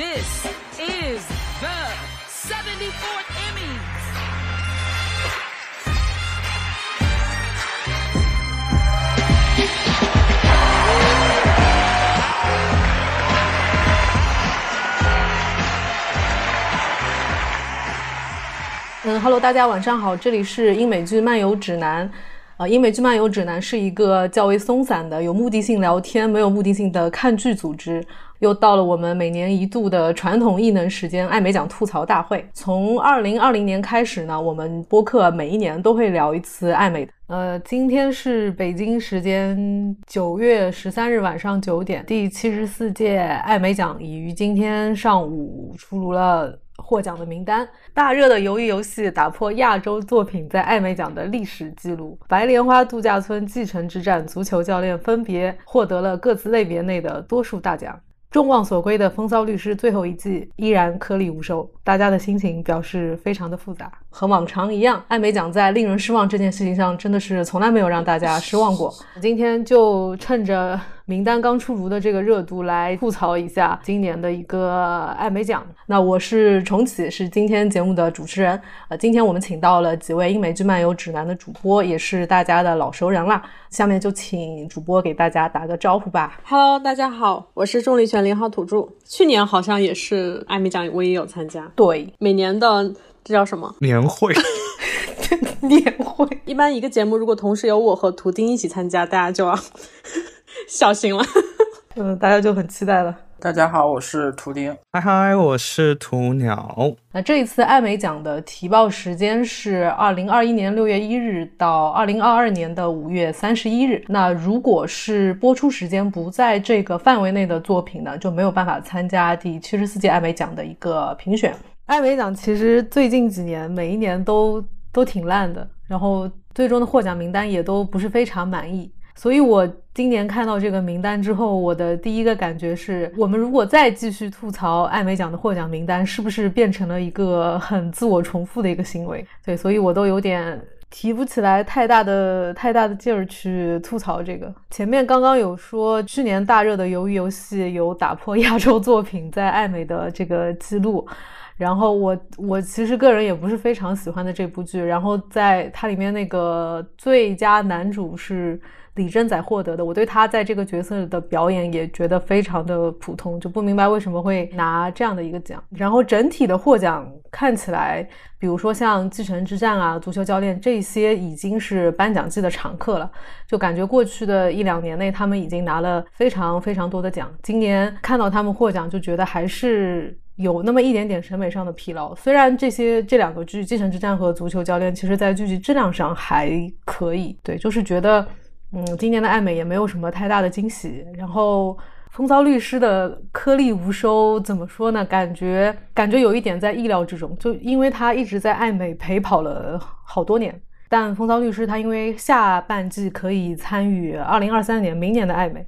This is the 74th Emmys. 嗯，Hello，大家晚上好，这里是英美剧漫游指南。啊，英美剧漫游指南是一个较为松散的、有目的性聊天、没有目的性的看剧组织。又到了我们每年一度的传统异能时间——艾美奖吐槽大会。从二零二零年开始呢，我们播客每一年都会聊一次艾美。呃，今天是北京时间九月十三日晚上九点，第七十四届艾美奖已于今天上午出炉了。获奖的名单，大热的鱿鱼游戏打破亚洲作品在艾美奖的历史记录，白莲花度假村继承之战，足球教练分别获得了各自类别内的多数大奖。众望所归的风骚律师最后一季依然颗粒无收，大家的心情表示非常的复杂。和往常一样，艾美奖在令人失望这件事情上真的是从来没有让大家失望过。今天就趁着。名单刚出炉的这个热度，来吐槽一下今年的一个艾美奖。那我是重启，是今天节目的主持人。呃，今天我们请到了几位英美剧漫游指南的主播，也是大家的老熟人了。下面就请主播给大家打个招呼吧。Hello，大家好，我是重力拳零号土著。去年好像也是艾美奖，我也有参加。对，每年的这叫什么年会？年会。一般一个节目如果同时有我和图丁一起参加，大家就要。小心了，嗯，大家就很期待了。大家好，我是图钉，嗨嗨，我是图鸟。那这一次艾美奖的提报时间是二零二一年六月一日到二零二二年的五月三十一日。那如果是播出时间不在这个范围内的作品呢，就没有办法参加第七十四届艾美奖的一个评选。艾美奖其实最近几年每一年都都挺烂的，然后最终的获奖名单也都不是非常满意。所以，我今年看到这个名单之后，我的第一个感觉是，我们如果再继续吐槽艾美奖的获奖名单，是不是变成了一个很自我重复的一个行为？对，所以我都有点提不起来太大的、太大的劲儿去吐槽这个。前面刚刚有说，去年大热的鱿鱼游戏有打破亚洲作品在艾美的这个记录。然后我我其实个人也不是非常喜欢的这部剧。然后在它里面那个最佳男主是。李正宰获得的，我对他在这个角色的表演也觉得非常的普通，就不明白为什么会拿这样的一个奖。然后整体的获奖看起来，比如说像《继承之战》啊，《足球教练》这些已经是颁奖季的常客了，就感觉过去的一两年内他们已经拿了非常非常多的奖。今年看到他们获奖，就觉得还是有那么一点点审美上的疲劳。虽然这些这两个剧《继承之战》和《足球教练》，其实在剧集质量上还可以，对，就是觉得。嗯，今年的爱美也没有什么太大的惊喜。然后，风骚律师的颗粒无收，怎么说呢？感觉感觉有一点在意料之中，就因为他一直在爱美陪跑了好多年。但风骚律师他因为下半季可以参与二零二三年明年的爱美，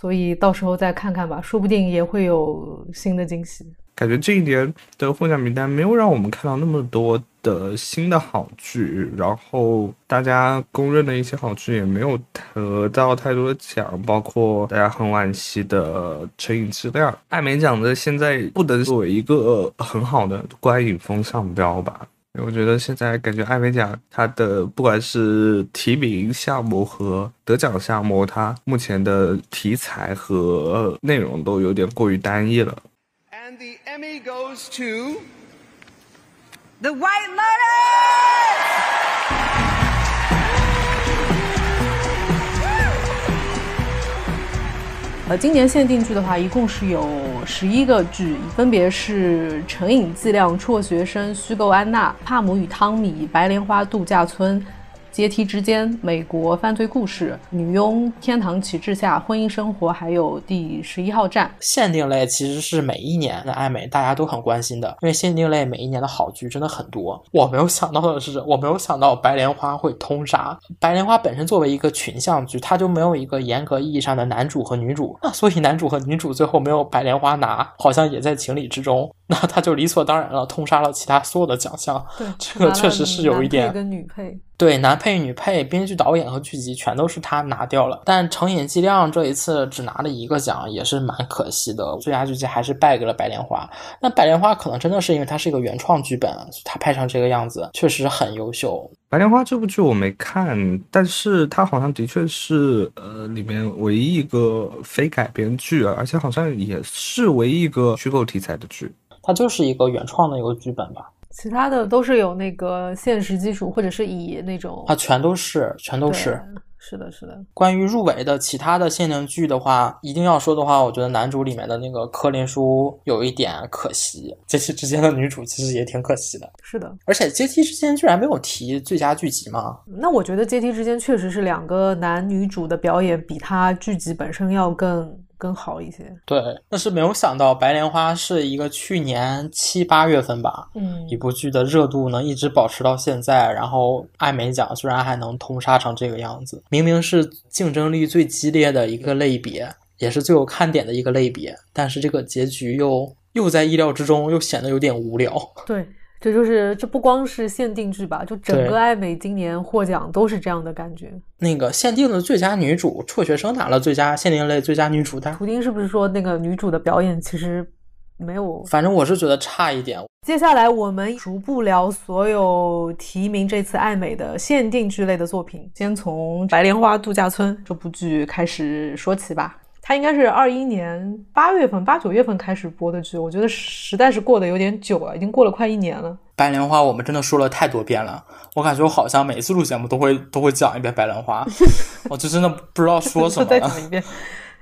所以到时候再看看吧，说不定也会有新的惊喜。感觉这一年的获奖名单没有让我们看到那么多的新的好剧，然后大家公认的一些好剧也没有得到太多的奖，包括大家很惋惜的《成瘾质量》。艾美奖的现在不能作为一个很好的观影风向标吧？我觉得现在感觉艾美奖它的不管是提名项目和得奖项目，它目前的题材和内容都有点过于单一了。the Emmy goes to The White Lotus。呃，今年限定剧的话，一共是有十一个剧，分别是《成瘾剂量》《辍学生》《虚构安娜》《帕姆与汤米》《白莲花度假村》。阶梯之间，美国犯罪故事，女佣天堂旗帜下婚姻生活，还有第十一号站限定类，其实是每一年的爱美大家都很关心的，因为限定类每一年的好剧真的很多。我没有想到的是，我没有想到白莲花会通杀。白莲花本身作为一个群像剧，它就没有一个严格意义上的男主和女主，那所以男主和女主最后没有白莲花拿，好像也在情理之中。那他就理所当然了，通杀了其他所有的奖项。对，这个确实是有一点跟女配。对，男配、女配、编剧、导演和剧集全都是他拿掉了。但《成瘾剂量》这一次只拿了一个奖，也是蛮可惜的。最佳剧集还是败给了《白莲花》。那《白莲花》可能真的是因为它是一个原创剧本，它拍成这个样子，确实很优秀。《白莲花》这部剧我没看，但是它好像的确是呃里面唯一一个非改编剧，而且好像也是唯一一个虚构题材的剧。它就是一个原创的一个剧本吧。其他的都是有那个现实基础，或者是以那种啊，全都是，全都是，是的，是的。关于入围的其他的限定剧的话，一定要说的话，我觉得男主里面的那个柯林叔有一点可惜，阶梯之间的女主其实也挺可惜的。是的，而且阶梯之间居然没有提最佳剧集吗？那我觉得阶梯之间确实是两个男女主的表演比他剧集本身要更。更好一些，对，但是没有想到《白莲花》是一个去年七八月份吧，嗯，一部剧的热度能一直保持到现在，然后艾美奖居然还能通杀成这个样子，明明是竞争力最激烈的一个类别，也是最有看点的一个类别，但是这个结局又又在意料之中，又显得有点无聊，对。这就是这不光是限定剧吧，就整个艾美今年获奖都是这样的感觉。那个限定的最佳女主辍学生拿了最佳限定类最佳女主，但图钉是不是说那个女主的表演其实没有？反正我是觉得差一点。接下来我们逐步聊所有提名这次艾美的限定剧类的作品，先从《白莲花度假村》这部剧开始说起吧。它应该是二一年八月份、八九月份开始播的剧，我觉得实在是过得有点久了，已经过了快一年了。白莲花，我们真的说了太多遍了，我感觉我好像每一次录节目都会都会讲一遍白莲花，我就真的不知道说什么。再讲一遍。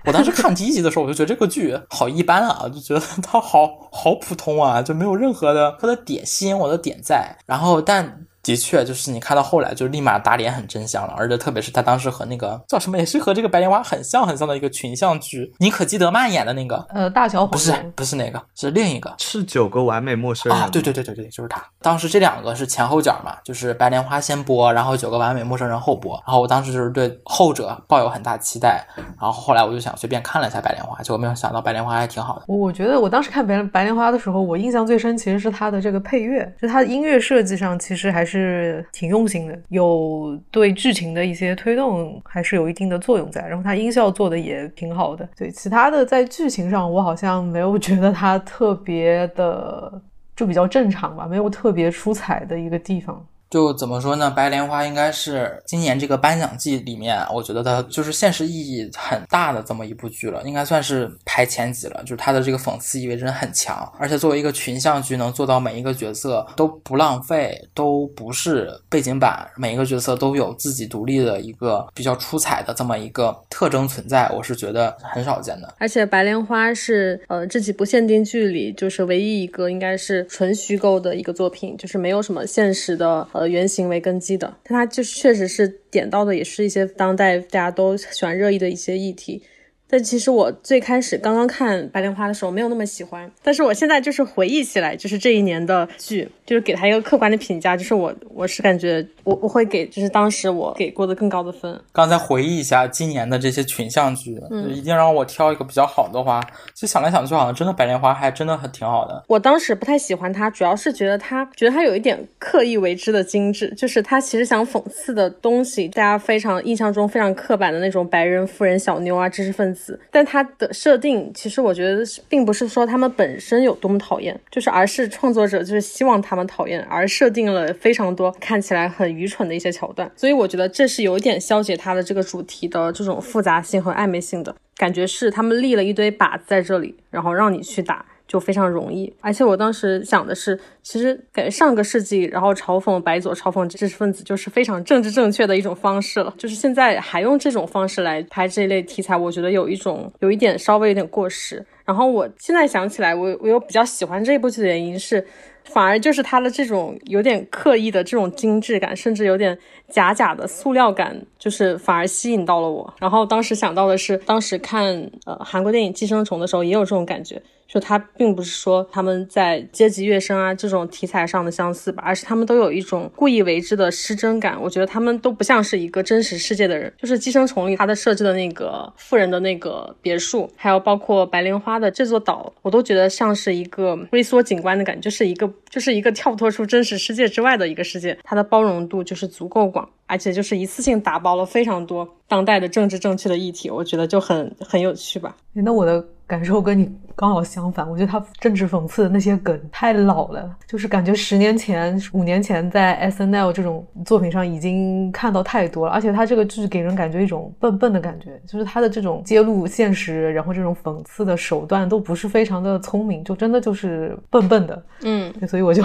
我当时看第一集的时候，我就觉得这个剧好一般啊，就觉得它好好普通啊，就没有任何的它的点吸引我的点在。然后但。的确，就是你看到后来就立马打脸很真相了，而且特别是他当时和那个叫什么，也是和这个白莲花很像很像的一个群像剧，妮可基德曼演的那个，呃，大小不是不是那个，是另一个，是九个完美陌生人啊，对对对对对，就是他。当时这两个是前后脚嘛，就是白莲花先播，然后九个完美陌生人后播，然后我当时就是对后者抱有很大期待，然后后来我就想随便看了一下白莲花，结果没有想到白莲花还挺好的。我觉得我当时看白白莲花的时候，我印象最深其实是它的这个配乐，就它的音乐设计上其实还是是挺。用心的，有对剧情的一些推动，还是有一定的作用在。然后它音效做的也挺好的。对其他的，在剧情上，我好像没有 觉得它特别的，就比较正常吧，没有特别出彩的一个地方。就怎么说呢？白莲花应该是今年这个颁奖季里面，我觉得它就是现实意义很大的这么一部剧了，应该算是排前几了。就是它的这个讽刺意味真的很强，而且作为一个群像剧，能做到每一个角色都不浪费，都不是背景板，每一个角色都有自己独立的一个比较出彩的这么一个特征存在，我是觉得很少见的。而且白莲花是呃这几部限定剧里就是唯一一个应该是纯虚构的一个作品，就是没有什么现实的。呃，原型为根基的，但它就确实是点到的，也是一些当代大家都喜欢热议的一些议题。但其实我最开始刚刚看《白莲花》的时候没有那么喜欢，但是我现在就是回忆起来，就是这一年的剧，就是给他一个客观的评价，就是我我是感觉我我会给，就是当时我给过的更高的分。刚才回忆一下今年的这些群像剧，嗯，一定让我挑一个比较好的话，就想来想去，好像真的《白莲花》还真的很挺好的。我当时不太喜欢他，主要是觉得他觉得他有一点刻意为之的精致，就是他其实想讽刺的东西，大家非常印象中非常刻板的那种白人富人小妞啊，知识分子。但它的设定，其实我觉得并不是说他们本身有多么讨厌，就是而是创作者就是希望他们讨厌，而设定了非常多看起来很愚蠢的一些桥段。所以我觉得这是有点消解它的这个主题的这种复杂性和暧昧性的感觉，是他们立了一堆靶子在这里，然后让你去打。就非常容易，而且我当时想的是，其实感觉上个世纪，然后嘲讽白左、嘲讽知识分子，就是非常政治正确的一种方式了。就是现在还用这种方式来拍这一类题材，我觉得有一种有一点稍微有点过时。然后我现在想起来，我我又比较喜欢这部剧的原因是，反而就是它的这种有点刻意的这种精致感，甚至有点假假的塑料感，就是反而吸引到了我。然后当时想到的是，当时看呃韩国电影《寄生虫》的时候，也有这种感觉。就它并不是说他们在阶级跃升啊这种题材上的相似吧，而是他们都有一种故意为之的失真感。我觉得他们都不像是一个真实世界的人。就是《寄生虫》里它的设置的那个富人的那个别墅，还有包括白莲花的这座岛，我都觉得像是一个微缩景观的感觉，就是一个就是一个跳脱出真实世界之外的一个世界。它的包容度就是足够广，而且就是一次性打包了非常多当代的政治正确的议题，我觉得就很很有趣吧。那我的。感受跟你刚好相反，我觉得他政治讽刺的那些梗太老了，就是感觉十年前、五年前在 S N L 这种作品上已经看到太多了，而且他这个剧给人感觉一种笨笨的感觉，就是他的这种揭露现实，然后这种讽刺的手段都不是非常的聪明，就真的就是笨笨的，嗯，所以我就。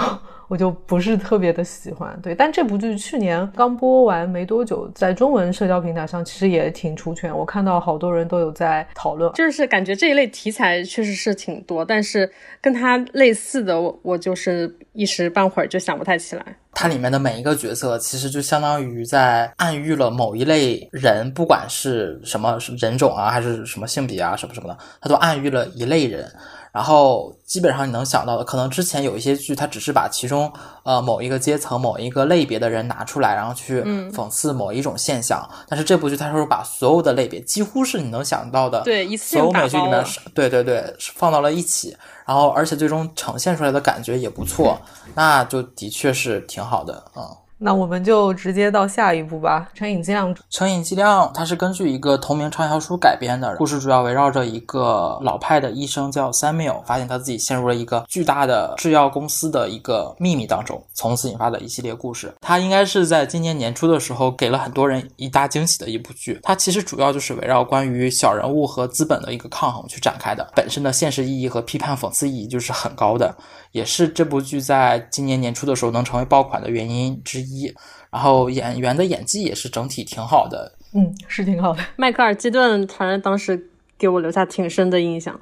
我就不是特别的喜欢，对，但这部剧去年刚播完没多久，在中文社交平台上其实也挺出圈，我看到好多人都有在讨论，就是感觉这一类题材确实是挺多，但是跟它类似的，我我就是一时半会儿就想不太起来。它里面的每一个角色，其实就相当于在暗喻了某一类人，不管是什么人种啊，还是什么性别啊，什么什么的，它都暗喻了一类人。然后基本上你能想到的，可能之前有一些剧，它只是把其中呃某一个阶层、某一个类别的人拿出来，然后去讽刺某一种现象。但是这部剧它是把所有的类别，几乎是你能想到的，对，一所有美剧里面，对对对，放到了一起。然后而且最终呈现出来的感觉也不错，那就的确是挺好的啊。那我们就直接到下一步吧。成瘾剂量，成瘾剂量，它是根据一个同名畅销书改编的，故事主要围绕着一个老派的医生叫 Samuel，发现他自己陷入了一个巨大的制药公司的一个秘密当中，从此引发的一系列故事。它应该是在今年年初的时候给了很多人一大惊喜的一部剧。它其实主要就是围绕关于小人物和资本的一个抗衡去展开的，本身的现实意义和批判讽刺意义就是很高的，也是这部剧在今年年初的时候能成为爆款的原因之一。然后演员的演技也是整体挺好的，嗯，是挺好的。迈克尔·基顿，反正当时给我留下挺深的印象，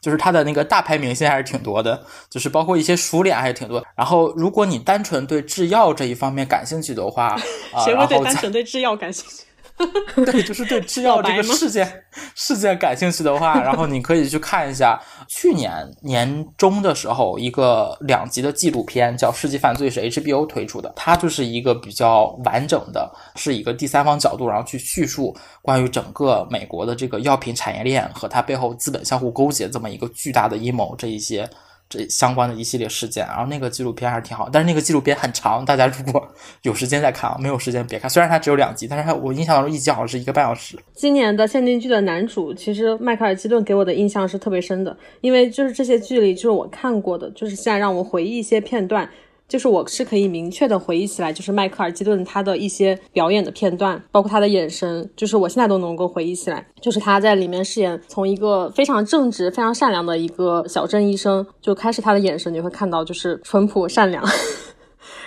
就是他的那个大牌明星还是挺多的，就是包括一些熟脸还是挺多。然后，如果你单纯对制药这一方面感兴趣的话，谁会对单纯对制药感兴趣？对，就是对制药这个 事件事件感兴趣的话，然后你可以去看一下去年年中的时候一个两集的纪录片，叫《世纪犯罪》，是 HBO 推出的。它就是一个比较完整的，是一个第三方角度，然后去叙述关于整个美国的这个药品产业链和它背后资本相互勾结这么一个巨大的阴谋这一些。这相关的一系列事件，然后那个纪录片还是挺好，但是那个纪录片很长，大家如果 有时间再看啊，没有时间别看。虽然它只有两集，但是它我印象当中一集好像是一个半小时。今年的限定剧的男主，其实迈克尔基顿给我的印象是特别深的，因为就是这些剧里，就是我看过的，就是现在让我回忆一些片段。就是我是可以明确的回忆起来，就是迈克尔基顿他的一些表演的片段，包括他的眼神，就是我现在都能够回忆起来。就是他在里面饰演从一个非常正直、非常善良的一个小镇医生，就开始他的眼神你会看到就是淳朴善良。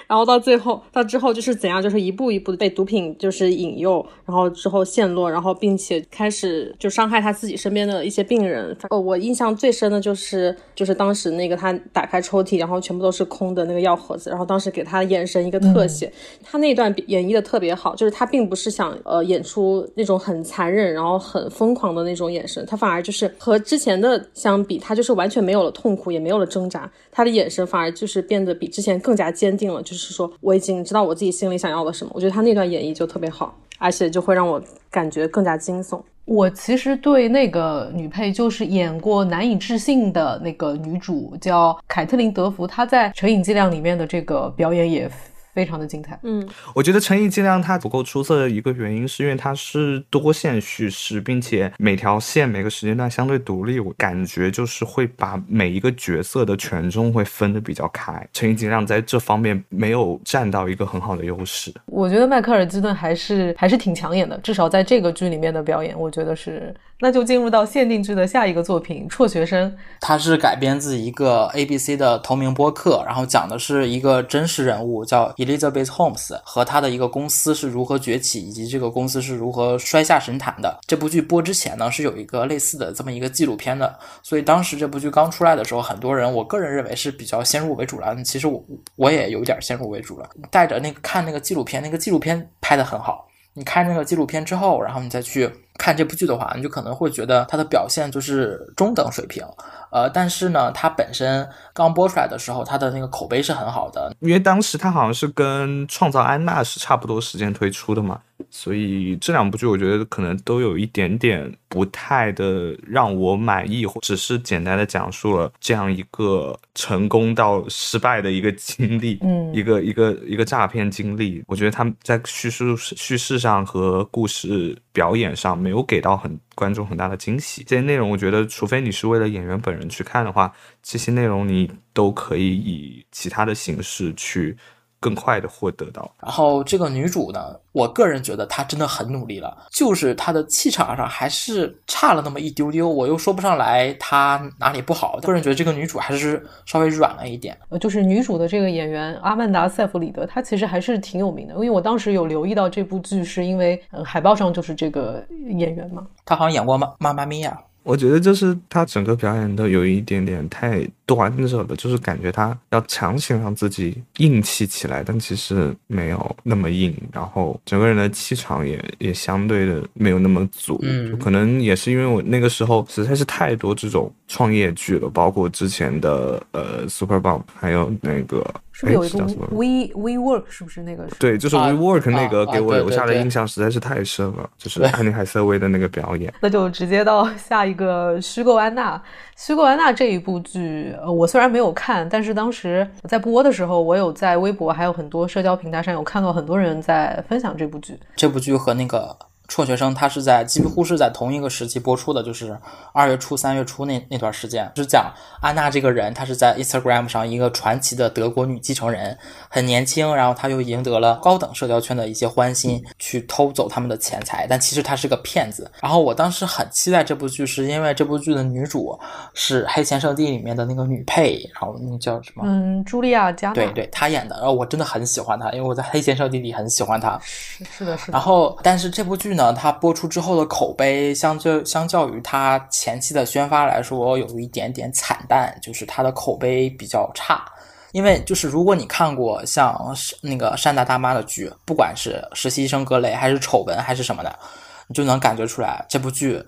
然后到最后，到之后就是怎样，就是一步一步的被毒品就是引诱，然后之后陷落，然后并且开始就伤害他自己身边的一些病人。哦，我印象最深的就是就是当时那个他打开抽屉，然后全部都是空的那个药盒子，然后当时给他眼神一个特写，他那段演绎的特别好，就是他并不是想呃演出那种很残忍，然后很疯狂的那种眼神，他反而就是和之前的相比，他就是完全没有了痛苦，也没有了挣扎，他的眼神反而就是变得比之前更加坚定了，就是。是说我已经知道我自己心里想要的什么，我觉得他那段演绎就特别好，而且就会让我感觉更加惊悚。我其实对那个女配，就是演过《难以置信》的那个女主叫凯特琳·德福，她在《成瘾剂量》里面的这个表演也。非常的精彩，嗯，我觉得《成毅尽量》它不够出色的一个原因，是因为它是多线叙事，并且每条线每个时间段相对独立，我感觉就是会把每一个角色的权重会分的比较开。《成毅尽量》在这方面没有占到一个很好的优势。我觉得迈克尔基顿还是还是挺抢眼的，至少在这个剧里面的表演，我觉得是。那就进入到限定剧的下一个作品《辍学生》，它是改编自一个 ABC 的同名播客，然后讲的是一个真实人物叫 Elizabeth Holmes 和他的一个公司是如何崛起，以及这个公司是如何摔下神坛的。这部剧播之前呢，是有一个类似的这么一个纪录片的，所以当时这部剧刚出来的时候，很多人我个人认为是比较先入为主了。其实我我也有点先入为主了，带着那个看那个纪录片，那个纪录片拍的很好。你看那个纪录片之后，然后你再去看这部剧的话，你就可能会觉得它的表现就是中等水平。呃，但是呢，它本身刚播出来的时候，它的那个口碑是很好的，因为当时它好像是跟《创造安娜》是差不多时间推出的嘛。所以这两部剧，我觉得可能都有一点点不太的让我满意，或只是简单的讲述了这样一个成功到失败的一个经历，嗯，一个一个一个诈骗经历。我觉得他们在叙述叙事上和故事表演上没有给到很观众很大的惊喜。这些内容，我觉得除非你是为了演员本人去看的话，这些内容你都可以以其他的形式去。更快的获得到。然后这个女主呢，我个人觉得她真的很努力了，就是她的气场上还是差了那么一丢丢。我又说不上来她哪里不好，个人觉得这个女主还是稍微软了一点。呃，就是女主的这个演员阿曼达·塞弗里德，她其实还是挺有名的，因为我当时有留意到这部剧，是因为嗯海报上就是这个演员嘛。她好像演过《妈妈妈咪呀》。我觉得就是他整个表演都有一点点太端着了，就是感觉他要强行让自己硬气起来，但其实没有那么硬，然后整个人的气场也也相对的没有那么足，嗯，可能也是因为我那个时候实在是太多这种创业剧了，包括之前的呃 Super Bump，还有那个。是不是有一个 We We Work？是不是那个？对，就是 We Work 那个给我留下的印象实在是太深了，就是安妮海瑟薇的那个表演。那就直接到下一个虚构安娜。虚构安娜这一部剧，呃，我虽然没有看，但是当时在播的时候，我有在微博还有很多社交平台上有看到很多人在分享这部剧。这部剧和那个。辍学生，他是在几乎是在同一个时期播出的，就是二月初、三月初那那段时间，就是讲安娜这个人，她是在 Instagram 上一个传奇的德国女继承人，很年轻，然后她又赢得了高等社交圈的一些欢心，去偷走他们的钱财，但其实她是个骗子。然后我当时很期待这部剧，是因为这部剧的女主是《黑钱圣地》里面的那个女配，然后那叫什么？嗯，茱莉亚·加对对，她演的，然后我真的很喜欢她，因为我在《黑钱圣地》里很喜欢她。是是的，是的。然后，但是这部剧。呢，它播出之后的口碑，相较相较于它前期的宣发来说，有一点点惨淡，就是它的口碑比较差。因为就是如果你看过像那个山大大妈的剧，不管是实习生格雷还是丑闻还是什么的，你就能感觉出来这部剧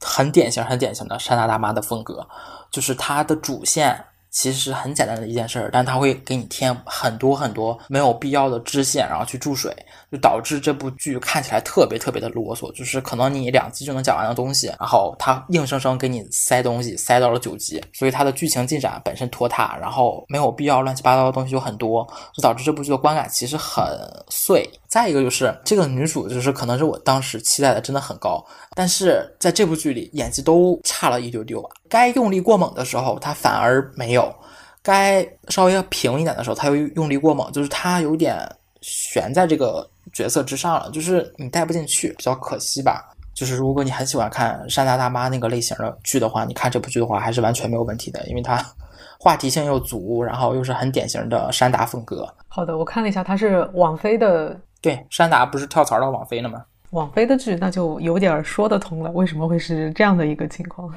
很典型、很典型的山大大妈的风格，就是它的主线。其实很简单的一件事儿，但它会给你添很多很多没有必要的支线，然后去注水，就导致这部剧看起来特别特别的啰嗦。就是可能你两集就能讲完的东西，然后它硬生生给你塞东西，塞到了九集，所以它的剧情进展本身拖沓，然后没有必要乱七八糟的东西有很多，就导致这部剧的观感其实很碎。再一个就是这个女主，就是可能是我当时期待的真的很高，但是在这部剧里演技都差了一丢丢。该用力过猛的时候，她反而没有；该稍微要平一点的时候，她又用力过猛，就是她有点悬在这个角色之上了，就是你带不进去，比较可惜吧。就是如果你很喜欢看山大大妈那个类型的剧的话，你看这部剧的话还是完全没有问题的，因为它 话题性又足，然后又是很典型的山达风格。好的，我看了一下，它是网飞的。对，山达不是跳槽到网飞了吗？网飞的剧那就有点说得通了，为什么会是这样的一个情况？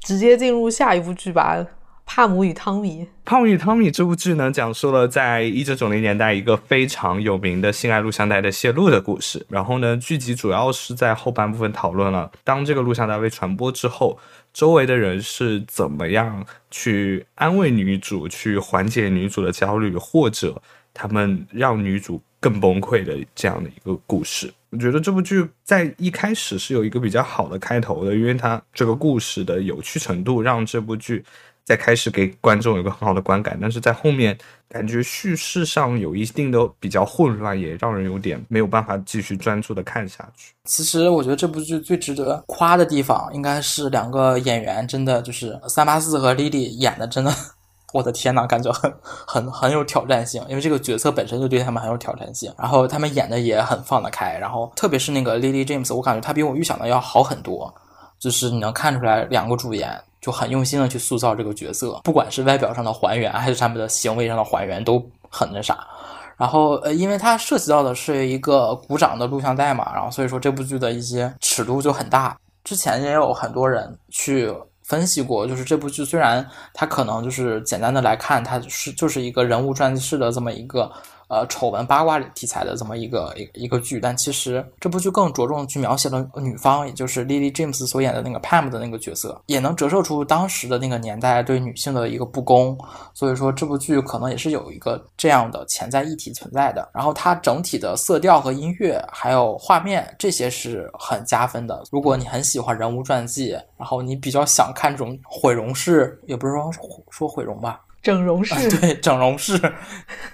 直接进入下一部剧吧，《帕姆与汤米》。《帕姆与汤米》这部剧呢，讲述了在一九九零年代一个非常有名的性爱录像带的泄露的故事。然后呢，剧集主要是在后半部分讨论了，当这个录像带被传播之后，周围的人是怎么样去安慰女主，去缓解女主的焦虑，或者他们让女主。更崩溃的这样的一个故事，我觉得这部剧在一开始是有一个比较好的开头的，因为它这个故事的有趣程度让这部剧在开始给观众有个很好的观感，但是在后面感觉叙事上有一定的比较混乱，也让人有点没有办法继续专注的看下去。其实我觉得这部剧最值得夸的地方，应该是两个演员，真的就是三八四和莉莉演的真的。我的天呐，感觉很很很有挑战性，因为这个角色本身就对他们很有挑战性，然后他们演的也很放得开，然后特别是那个 Lily James，我感觉她比我预想的要好很多，就是你能看出来两个主演就很用心的去塑造这个角色，不管是外表上的还原还是他们的行为上的还原都很那啥，然后呃，因为它涉及到的是一个鼓掌的录像带嘛，然后所以说这部剧的一些尺度就很大，之前也有很多人去。分析过，就是这部剧虽然它可能就是简单的来看，它是就是一个人物传记式的这么一个呃丑闻八卦题材的这么一个一一个剧，但其实这部剧更着重去描写了女方，也就是 Lily James 所演的那个 Pam 的那个角色，也能折射出当时的那个年代对女性的一个不公。所以说这部剧可能也是有一个这样的潜在议题存在的。然后它整体的色调和音乐还有画面这些是很加分的。如果你很喜欢人物传记，然后你比较想看这种毁容式，也不是说说毁容吧。整容式对整容式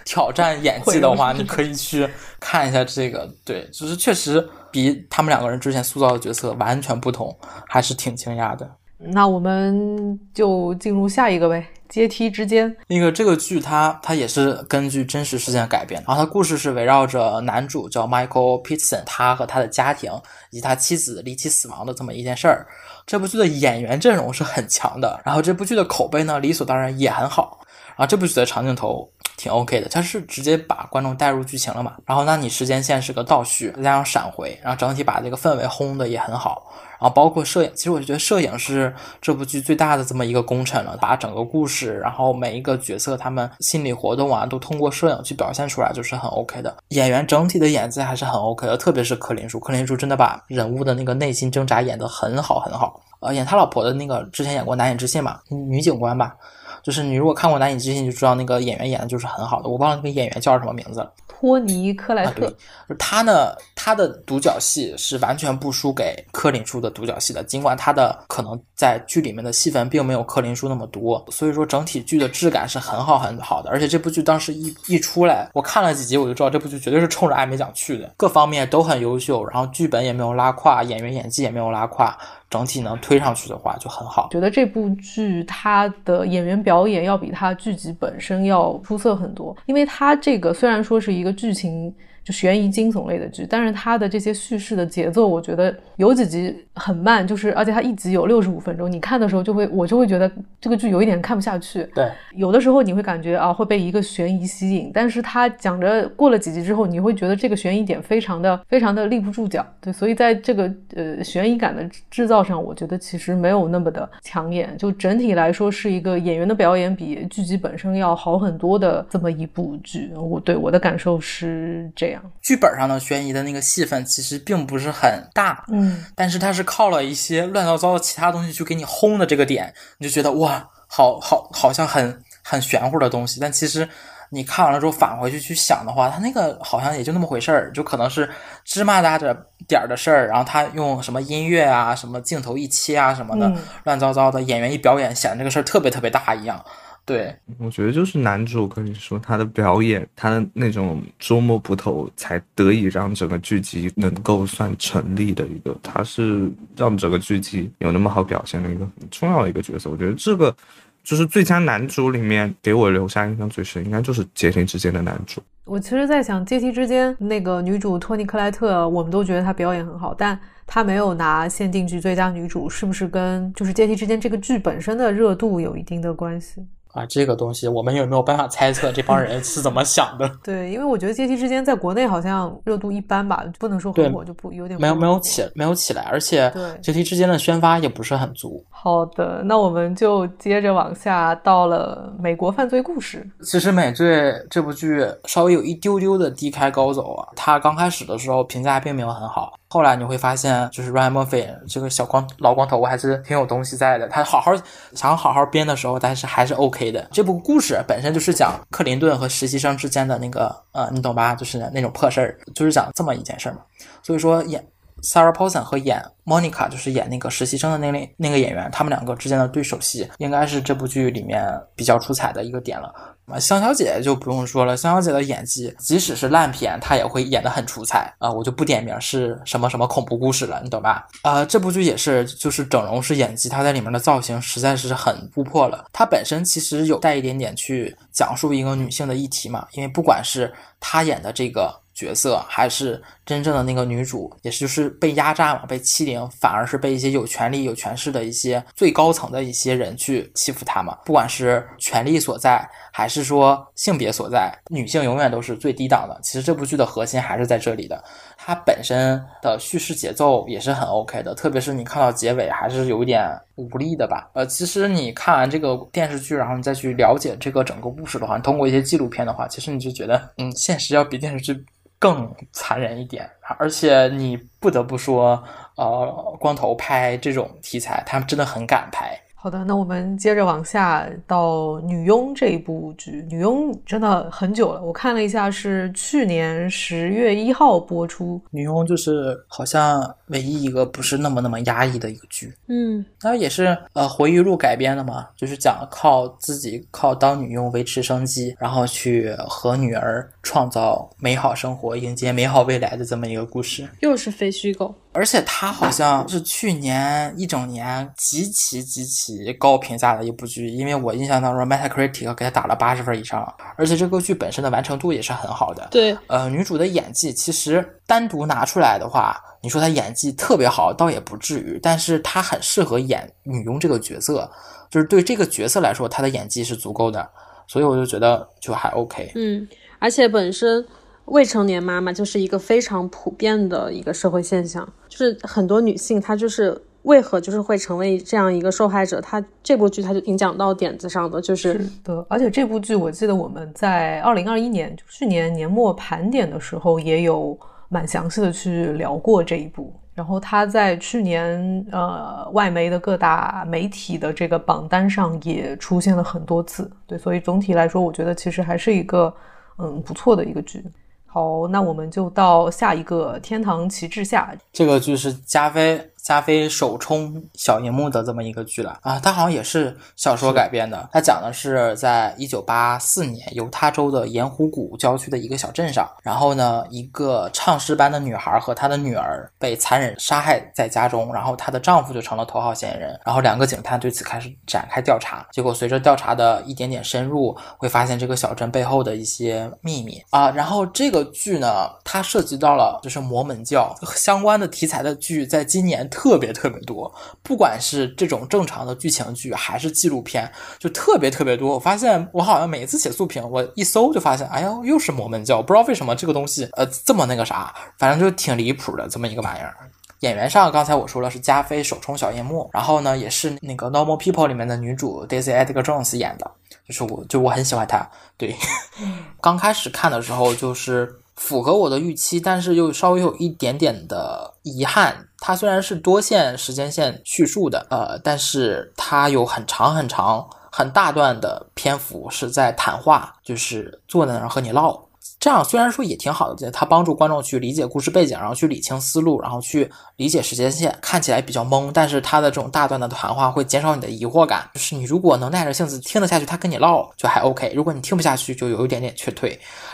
挑战演技的话，你可以去看一下这个。对，就是确实比他们两个人之前塑造的角色完全不同，还是挺惊讶的。那我们就进入下一个呗，阶梯之间。那个这个剧它它也是根据真实事件改编，然后它故事是围绕着男主叫 Michael Peterson，他和他的家庭以及他妻子离奇死亡的这么一件事儿。这部剧的演员阵容是很强的，然后这部剧的口碑呢理所当然也很好。然后这部剧的长镜头挺 OK 的，它是直接把观众带入剧情了嘛。然后那你时间线是个倒叙，再加上闪回，然后整体把这个氛围烘的也很好。然后包括摄影，其实我觉得摄影是这部剧最大的这么一个功臣了，把整个故事，然后每一个角色他们心理活动啊，都通过摄影去表现出来，就是很 OK 的。演员整体的演技还是很 OK 的，特别是柯林叔，柯林叔真的把人物的那个内心挣扎演得很好很好。呃，演他老婆的那个之前演过《难以置信》嘛，女警官吧。就是你如果看过《难以置信》，就知道那个演员演的就是很好的。我忘了那个演员叫什么名字了。托尼·克莱特。他呢，他的独角戏是完全不输给柯林叔的独角戏的。尽管他的可能在剧里面的戏份并没有柯林叔那么多，所以说整体剧的质感是很好很好的。而且这部剧当时一一出来，我看了几集，我就知道这部剧绝对是冲着艾美奖去的，各方面都很优秀，然后剧本也没有拉胯，演员演技也没有拉胯。整体能推上去的话就很好。觉得这部剧它的演员表演要比它剧集本身要出色很多，因为它这个虽然说是一个剧情。就悬疑惊悚类的剧，但是它的这些叙事的节奏，我觉得有几集很慢，就是而且它一集有六十五分钟，你看的时候就会，我就会觉得这个剧有一点看不下去。对，有的时候你会感觉啊会被一个悬疑吸引，但是它讲着过了几集之后，你会觉得这个悬疑点非常的非常的立不住脚。对，所以在这个呃悬疑感的制造上，我觉得其实没有那么的抢眼。就整体来说，是一个演员的表演比剧集本身要好很多的这么一部剧。我对我的感受是这样。剧本上的悬疑的那个戏份其实并不是很大，嗯，但是它是靠了一些乱糟糟的其他东西去给你轰的这个点，你就觉得哇，好好好像很很玄乎的东西，但其实你看完了之后返回去去想的话，它那个好像也就那么回事儿，就可能是芝麻大点点儿的事儿，然后他用什么音乐啊、什么镜头一切啊什么的，乱糟糟的，演员一表演显得这个事儿特别特别大一样。对，我觉得就是男主跟你说他的表演，他的那种捉摸不透，才得以让整个剧集能够算成立的一个，他是让整个剧集有那么好表现的一个很重要的一个角色。我觉得这个就是最佳男主里面给我留下印象最深，应该就是《阶梯之间》的男主。我其实，在想《阶梯之间》那个女主托尼克莱特，我们都觉得她表演很好，但她没有拿限定剧最佳女主，是不是跟就是《阶梯之间》这个剧本身的热度有一定的关系？啊，这个东西我们也没有办法猜测这帮人是怎么 想的？对，因为我觉得阶梯之间在国内好像热度一般吧，不能说很火，就不有点没有没有起没有起来，而且阶梯之间的宣发也不是很足。好的，那我们就接着往下到了美国犯罪故事。其实《美罪》这部剧稍微有一丢丢的低开高走啊，它刚开始的时候评价并没有很好。后来你会发现，就是 Ryan Murphy 这个小光老光头还是挺有东西在的。他好好想好好编的时候，但是还是 OK 的。这部故事本身就是讲克林顿和实习生之间的那个，呃，你懂吧？就是那种破事儿，就是讲这么一件事儿嘛。所以说演 Sarah Paulson 和演 Monica，就是演那个实习生的那类那个演员，他们两个之间的对手戏，应该是这部剧里面比较出彩的一个点了。啊，香小姐就不用说了，香小姐的演技，即使是烂片，她也会演得很出彩啊！我就不点名是什么什么恐怖故事了，你懂吧？啊，这部剧也是，就是整容式演技，她在里面的造型实在是很突破了。她本身其实有带一点点去讲述一个女性的议题嘛，因为不管是她演的这个。角色还是真正的那个女主，也就是被压榨嘛，被欺凌，反而是被一些有权利、有权势的一些最高层的一些人去欺负她嘛。不管是权力所在，还是说性别所在，女性永远都是最低档的。其实这部剧的核心还是在这里的。它本身的叙事节奏也是很 OK 的，特别是你看到结尾还是有一点无力的吧。呃，其实你看完这个电视剧，然后你再去了解这个整个故事的话，你通过一些纪录片的话，其实你就觉得，嗯，现实要比电视剧更残忍一点。而且你不得不说，呃，光头拍这种题材，他们真的很敢拍。好的，那我们接着往下到《女佣》这一部剧，《女佣》真的很久了，我看了一下，是去年十月一号播出。《女佣》就是好像唯一一个不是那么那么压抑的一个剧，嗯，它也是呃回忆录改编的嘛，就是讲靠自己靠当女佣维持生计，然后去和女儿创造美好生活，迎接美好未来的这么一个故事，又是非虚构。而且它好像是去年一整年极其极其高评价的一部剧，因为我印象当中，Metacritic 给它打了八十分以上，而且这个剧本身的完成度也是很好的。对，呃，女主的演技其实单独拿出来的话，你说她演技特别好，倒也不至于，但是她很适合演女佣这个角色，就是对这个角色来说，她的演技是足够的，所以我就觉得就还 OK。嗯，而且本身。未成年妈妈就是一个非常普遍的一个社会现象，就是很多女性她就是为何就是会成为这样一个受害者，她这部剧她就挺讲到点子上的，就是的。而且这部剧我记得我们在二零二一年去年年末盘点的时候也有蛮详细的去聊过这一部，然后它在去年呃外媒的各大媒体的这个榜单上也出现了很多次，对，所以总体来说我觉得其实还是一个嗯不错的一个剧。好，那我们就到下一个《天堂旗帜下》。这个剧是加菲。加菲首冲小荧幕的这么一个剧了啊，它好像也是小说改编的。它讲的是在一九八四年犹他州的盐湖谷郊区的一个小镇上，然后呢，一个唱诗班的女孩和她的女儿被残忍杀害在家中，然后她的丈夫就成了头号嫌疑人。然后两个警探对此开始展开调查。结果随着调查的一点点深入，会发现这个小镇背后的一些秘密啊。然后这个剧呢，它涉及到了就是摩门教相关的题材的剧，在今年。特别特别多，不管是这种正常的剧情剧，还是纪录片，就特别特别多。我发现我好像每一次写速评，我一搜就发现，哎呦，又是摩门教，不知道为什么这个东西呃这么那个啥，反正就挺离谱的这么一个玩意儿。演员上，刚才我说了是加菲首冲小夜幕，然后呢，也是那个 Normal People 里面的女主 Daisy Edgar Jones 演的，就是我就我很喜欢她。对，刚开始看的时候就是。符合我的预期，但是又稍微有一点点的遗憾。它虽然是多线时间线叙述的，呃，但是它有很长很长很大段的篇幅是在谈话，就是坐在那儿和你唠。这样虽然说也挺好的，它帮助观众去理解故事背景，然后去理清思路，然后去理解时间线，看起来比较懵。但是它的这种大段的谈话会减少你的疑惑感，就是你如果能耐着性子听得下去，他跟你唠就还 OK；如果你听不下去，就有一点点劝退。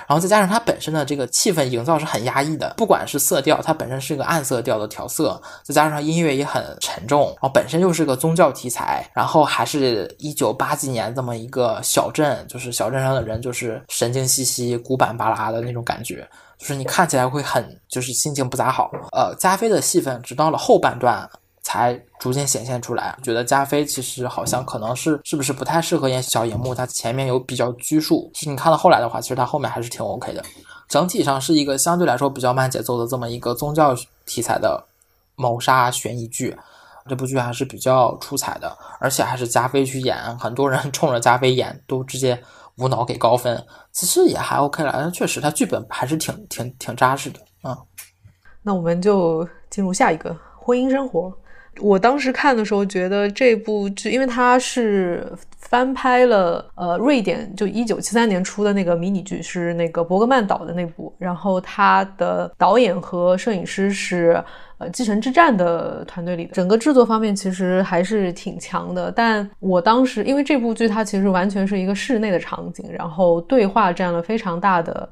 然后再加上它本身的这个气氛营造是很压抑的，不管是色调，它本身是个暗色调的调色，再加上音乐也很沉重，然后本身又是个宗教题材，然后还是一九八几年这么一个小镇，就是小镇上的人就是神经兮兮、古板巴拉的那种感觉，就是你看起来会很就是心情不咋好。呃，加菲的戏份直到了后半段。才逐渐显现出来，觉得加菲其实好像可能是是不是不太适合演小荧幕，他前面有比较拘束。其实你看到后来的话，其实他后面还是挺 OK 的。整体上是一个相对来说比较慢节奏的这么一个宗教题材的谋杀悬疑剧。这部剧还是比较出彩的，而且还是加菲去演，很多人 冲着加菲演都直接无脑给高分。其实也还 OK 了，确实它剧本还是挺挺挺扎实的。嗯，那我们就进入下一个婚姻生活。我当时看的时候，觉得这部剧，因为它是翻拍了，呃，瑞典就一九七三年出的那个迷你剧，是那个伯格曼导的那部，然后他的导演和摄影师是呃《继承之战》的团队里的，整个制作方面其实还是挺强的。但我当时因为这部剧它其实完全是一个室内的场景，然后对话占了非常大的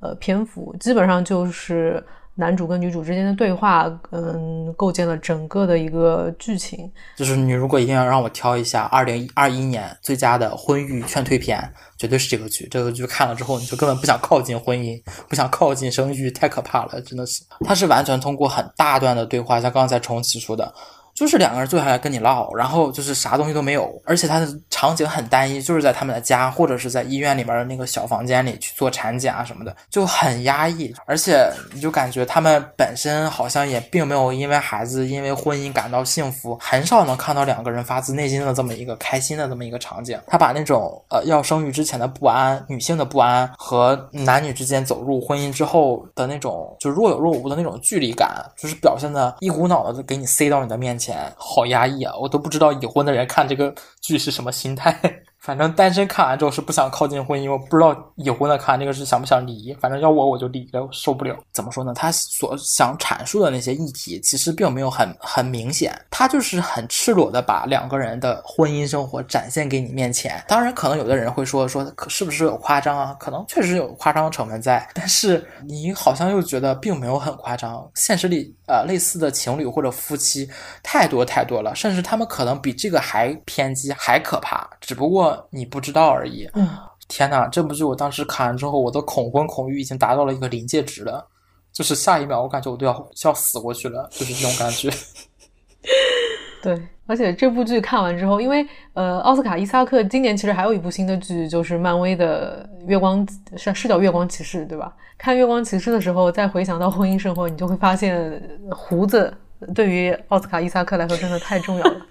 呃篇幅，基本上就是。男主跟女主之间的对话，嗯，构建了整个的一个剧情。就是你如果一定要让我挑一下二零二一年最佳的婚育劝退片，绝对是这个剧。这个剧看了之后，你就根本不想靠近婚姻，不想靠近生育，太可怕了，真的是。它是完全通过很大段的对话，像刚才重启说的，就是两个人坐下来跟你唠，然后就是啥东西都没有，而且他的。场景很单一，就是在他们的家或者是在医院里面的那个小房间里去做产检啊什么的，就很压抑，而且你就感觉他们本身好像也并没有因为孩子、因为婚姻感到幸福，很少能看到两个人发自内心的这么一个开心的这么一个场景。他把那种呃要生育之前的不安、女性的不安和男女之间走入婚姻之后的那种就若有若无的那种距离感，就是表现的一股脑的给你塞到你的面前，好压抑啊！我都不知道已婚的人看这个剧是什么心态。反正单身看完之后是不想靠近婚姻，我不知道已婚的看这个是想不想离。反正要我我就离了，受不了。怎么说呢？他所想阐述的那些议题其实并没有很很明显，他就是很赤裸的把两个人的婚姻生活展现给你面前。当然，可能有的人会说说可是不是有夸张啊？可能确实有夸张成分在，但是你好像又觉得并没有很夸张。现实里呃类似的情侣或者夫妻太多太多了，甚至他们可能比这个还偏激还可怕，只不过。你不知道而已。嗯，天哪！这部剧我当时看完之后，我的恐婚恐育已经达到了一个临界值了，就是下一秒我感觉我都要要死过去了，就是这种感觉。对，而且这部剧看完之后，因为呃，奥斯卡伊萨克今年其实还有一部新的剧，就是漫威的《月光是是叫《月光骑士》对吧？看《月光骑士》的时候，再回想到婚姻生活，你就会发现胡子对于奥斯卡伊萨克来说真的太重要了。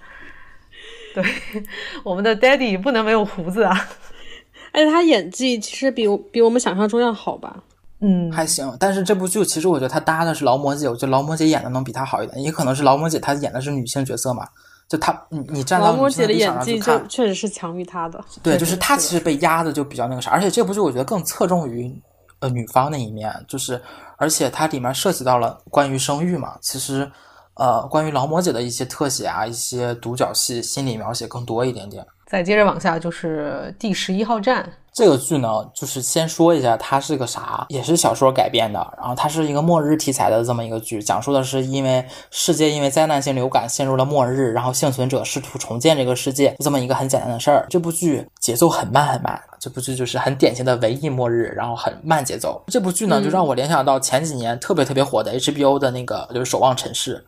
对，我们的 Daddy 不能没有胡子啊！而且他演技其实比比我们想象中要好吧？嗯，还行。但是这部剧其实我觉得他搭的是劳模姐，我觉得劳模姐演的能比他好一点。也可能是劳模姐她演的是女性角色嘛，就她你你站到女性的演技就确实是强于她的。对，就是她其实被压的就比较那个啥。而且这部剧我觉得更侧重于呃女方那一面，就是而且它里面涉及到了关于生育嘛，其实。呃，关于劳模姐的一些特写啊，一些独角戏、心理描写更多一点点。再接着往下就是第十一号站这个剧呢，就是先说一下它是个啥，也是小说改编的。然后它是一个末日题材的这么一个剧，讲述的是因为世界因为灾难性流感陷入了末日，然后幸存者试图重建这个世界这么一个很简单的事儿。这部剧节奏很慢很慢，这部剧就是很典型的文艺末日，然后很慢节奏。这部剧呢，就让我联想到前几年特别特别火的 HBO 的那个就是《守望尘世》。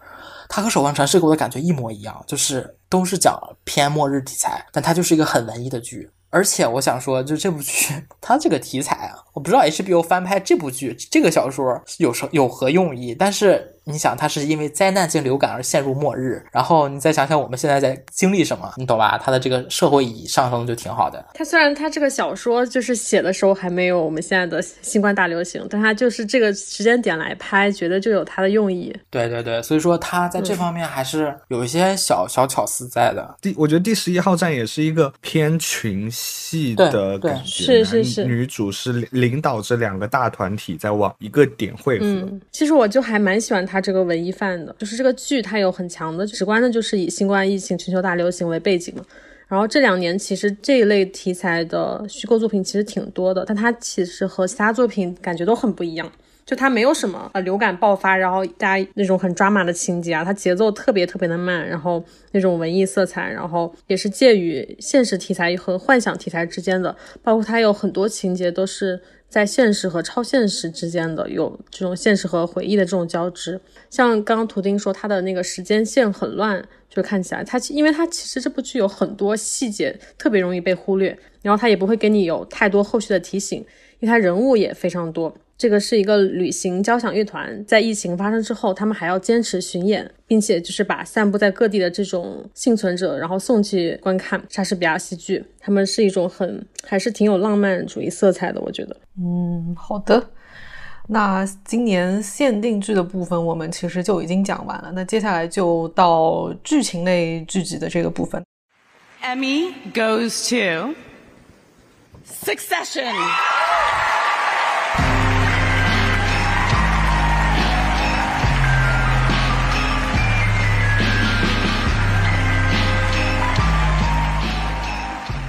它和《守望传世》给我的感觉一模一样，就是都是讲偏末日题材，但它就是一个很文艺的剧。而且我想说，就这部剧，它这个题材啊，我不知道 HBO 翻拍这部剧、这个小说有什有何用意，但是。你想，他是因为灾难性流感而陷入末日，然后你再想想我们现在在经历什么，你懂吧？他的这个社会意义上升就挺好的。他虽然他这个小说就是写的时候还没有我们现在的新冠大流行，但他就是这个时间点来拍，觉得就有他的用意。对对对，所以说他在这方面还是有一些小小巧思在的。第，我觉得第十一号站也是一个偏群戏的感觉，是是是，女主是领导着两个大团体在往一个点汇合。嗯，其实我就还蛮喜欢。他这个文艺范的，就是这个剧，它有很强的直观的，就是以新冠疫情全球大流行为背景嘛。然后这两年其实这一类题材的虚构作品其实挺多的，但它其实和其他作品感觉都很不一样。就它没有什么呃流感爆发，然后大家那种很抓马的情节啊，它节奏特别特别的慢，然后那种文艺色彩，然后也是介于现实题材和幻想题材之间的，包括它有很多情节都是。在现实和超现实之间的有这种现实和回忆的这种交织，像刚刚图钉说他的那个时间线很乱，就看起来他因为他其实这部剧有很多细节特别容易被忽略，然后他也不会给你有太多后续的提醒，因为他人物也非常多。这个是一个旅行交响乐团，在疫情发生之后，他们还要坚持巡演，并且就是把散布在各地的这种幸存者，然后送去观看莎士比亚戏剧。他们是一种很还是挺有浪漫主义色彩的，我觉得。嗯，好的。那今年限定剧的部分，我们其实就已经讲完了。那接下来就到剧情类剧集的这个部分。Emmy goes to Succession。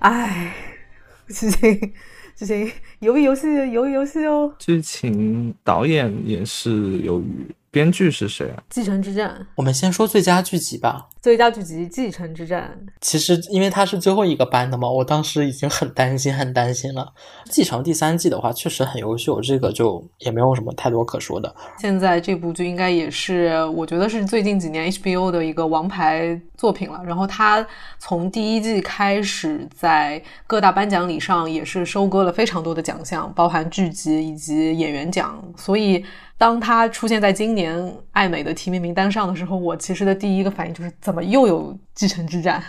唉，剧情剧情，鱿鱼游戏，鱿鱼游戏哦。剧情导演也是鱿鱼，编剧是谁啊？继承之战，我们先说最佳剧集吧。最佳剧集《继承之战》。其实因为它是最后一个颁的嘛，我当时已经很担心，很担心了。继承第三季的话，确实很优秀，这个就也没有什么太多可说的。现在这部剧应该也是，我觉得是最近几年 HBO 的一个王牌作品了。然后它从第一季开始，在各大颁奖礼上也是收割了非常多的奖项，包含剧集以及演员奖。所以当它出现在今年艾美的提名名单上的时候，我其实的第一个反应就是怎么。又有继承之战，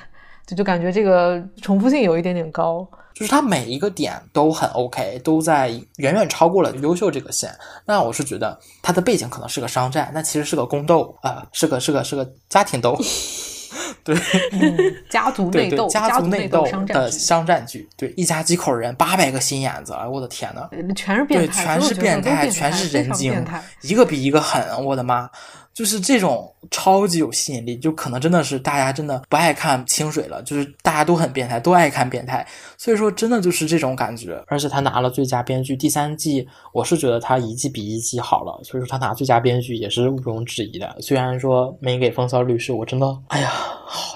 就就感觉这个重复性有一点点高。就是它每一个点都很 OK，都在远远超过了优秀这个线。那我是觉得它的背景可能是个商战，那其实是个宫斗啊，是个是个是个家庭斗。对，家族内斗，家族内斗的商战剧。对，一家几口人，八百个心眼子，哎，我的天呐，全是变态，全是变态，全是人精，一个比一个狠，我的妈！就是这种超级有吸引力，就可能真的是大家真的不爱看清水了，就是大家都很变态，都爱看变态，所以说真的就是这种感觉。而且他拿了最佳编剧，第三季我是觉得他一季比一季好了，所以说他拿最佳编剧也是毋庸置疑的。虽然说没给风骚律师，我真的，哎呀，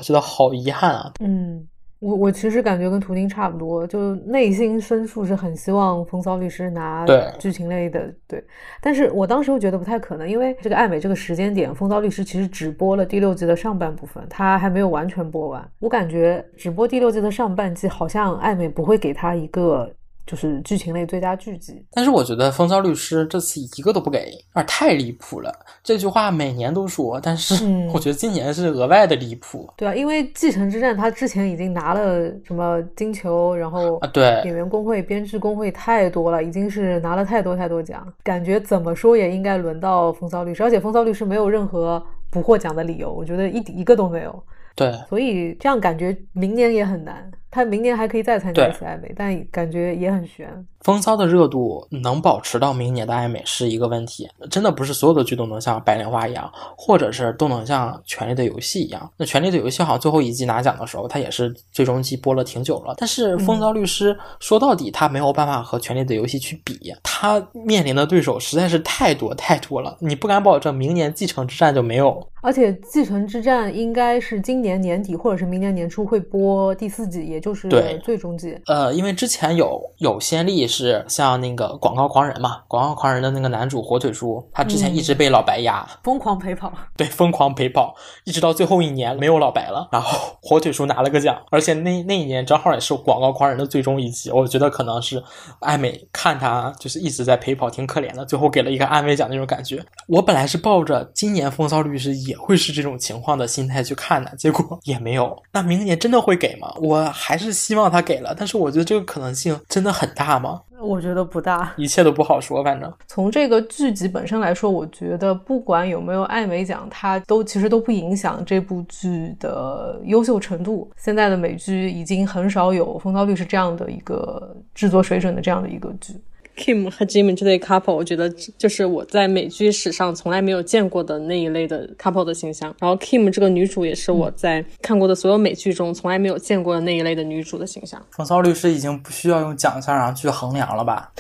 觉得好遗憾啊。嗯。我我其实感觉跟图钉差不多，就内心深处是很希望《风骚律师》拿剧情类的，对。但是我当时又觉得不太可能，因为这个艾美这个时间点，《风骚律师》其实只播了第六季的上半部分，他还没有完全播完。我感觉只播第六季的上半季，好像艾美不会给他一个。就是剧情类最佳剧集，但是我觉得《风骚律师》这次一个都不给，有点太离谱了。这句话每年都说，但是我觉得今年是额外的离谱。对啊，因为《继承之战》他之前已经拿了什么金球，然后啊，对演员工会、编剧工会太多了，已经是拿了太多太多奖，感觉怎么说也应该轮到《风骚律师》，而且《风骚律师》没有任何不获奖的理由，我觉得一一个都没有。对，所以这样感觉明年也很难。他明年还可以再参加一次艾美，但感觉也很悬。风骚的热度能保持到明年的艾美是一个问题，真的不是所有的剧都能像白莲花一样，或者是都能像权力的游戏一样。那权力的游戏好像最后一季拿奖的时候，它也是最终季播了挺久了。但是风骚律师说到底，他没有办法和权力的游戏去比，他面临的对手实在是太多太多了。你不敢保证明年继承之战就没有。而且继承之战应该是今年年底或者是明年年初会播第四季，也就是最终季。呃，因为之前有有先例。是像那个广告狂人嘛？广告狂人的那个男主火腿叔，他之前一直被老白压，疯狂陪跑。对，疯狂陪跑，一直到最后一年没有老白了，然后火腿叔拿了个奖，而且那那一年正好也是广告狂人的最终一集。我觉得可能是艾美看他就是一直在陪跑，挺可怜的，最后给了一个安慰奖那种感觉。我本来是抱着今年风骚律师也会是这种情况的心态去看的，结果也没有。那明年真的会给吗？我还是希望他给了，但是我觉得这个可能性真的很大吗？我觉得不大，一切都不好说。反正从这个剧集本身来说，我觉得不管有没有艾美奖，它都其实都不影响这部剧的优秀程度。现在的美剧已经很少有《风骚律师》这样的一个制作水准的这样的一个剧。Kim 和 Jimmy 这对 couple，我觉得就是我在美剧史上从来没有见过的那一类的 couple 的形象。然后 Kim 这个女主也是我在看过的所有美剧中从来没有见过的那一类的女主的形象。风骚律师已经不需要用奖项然后去衡量了吧？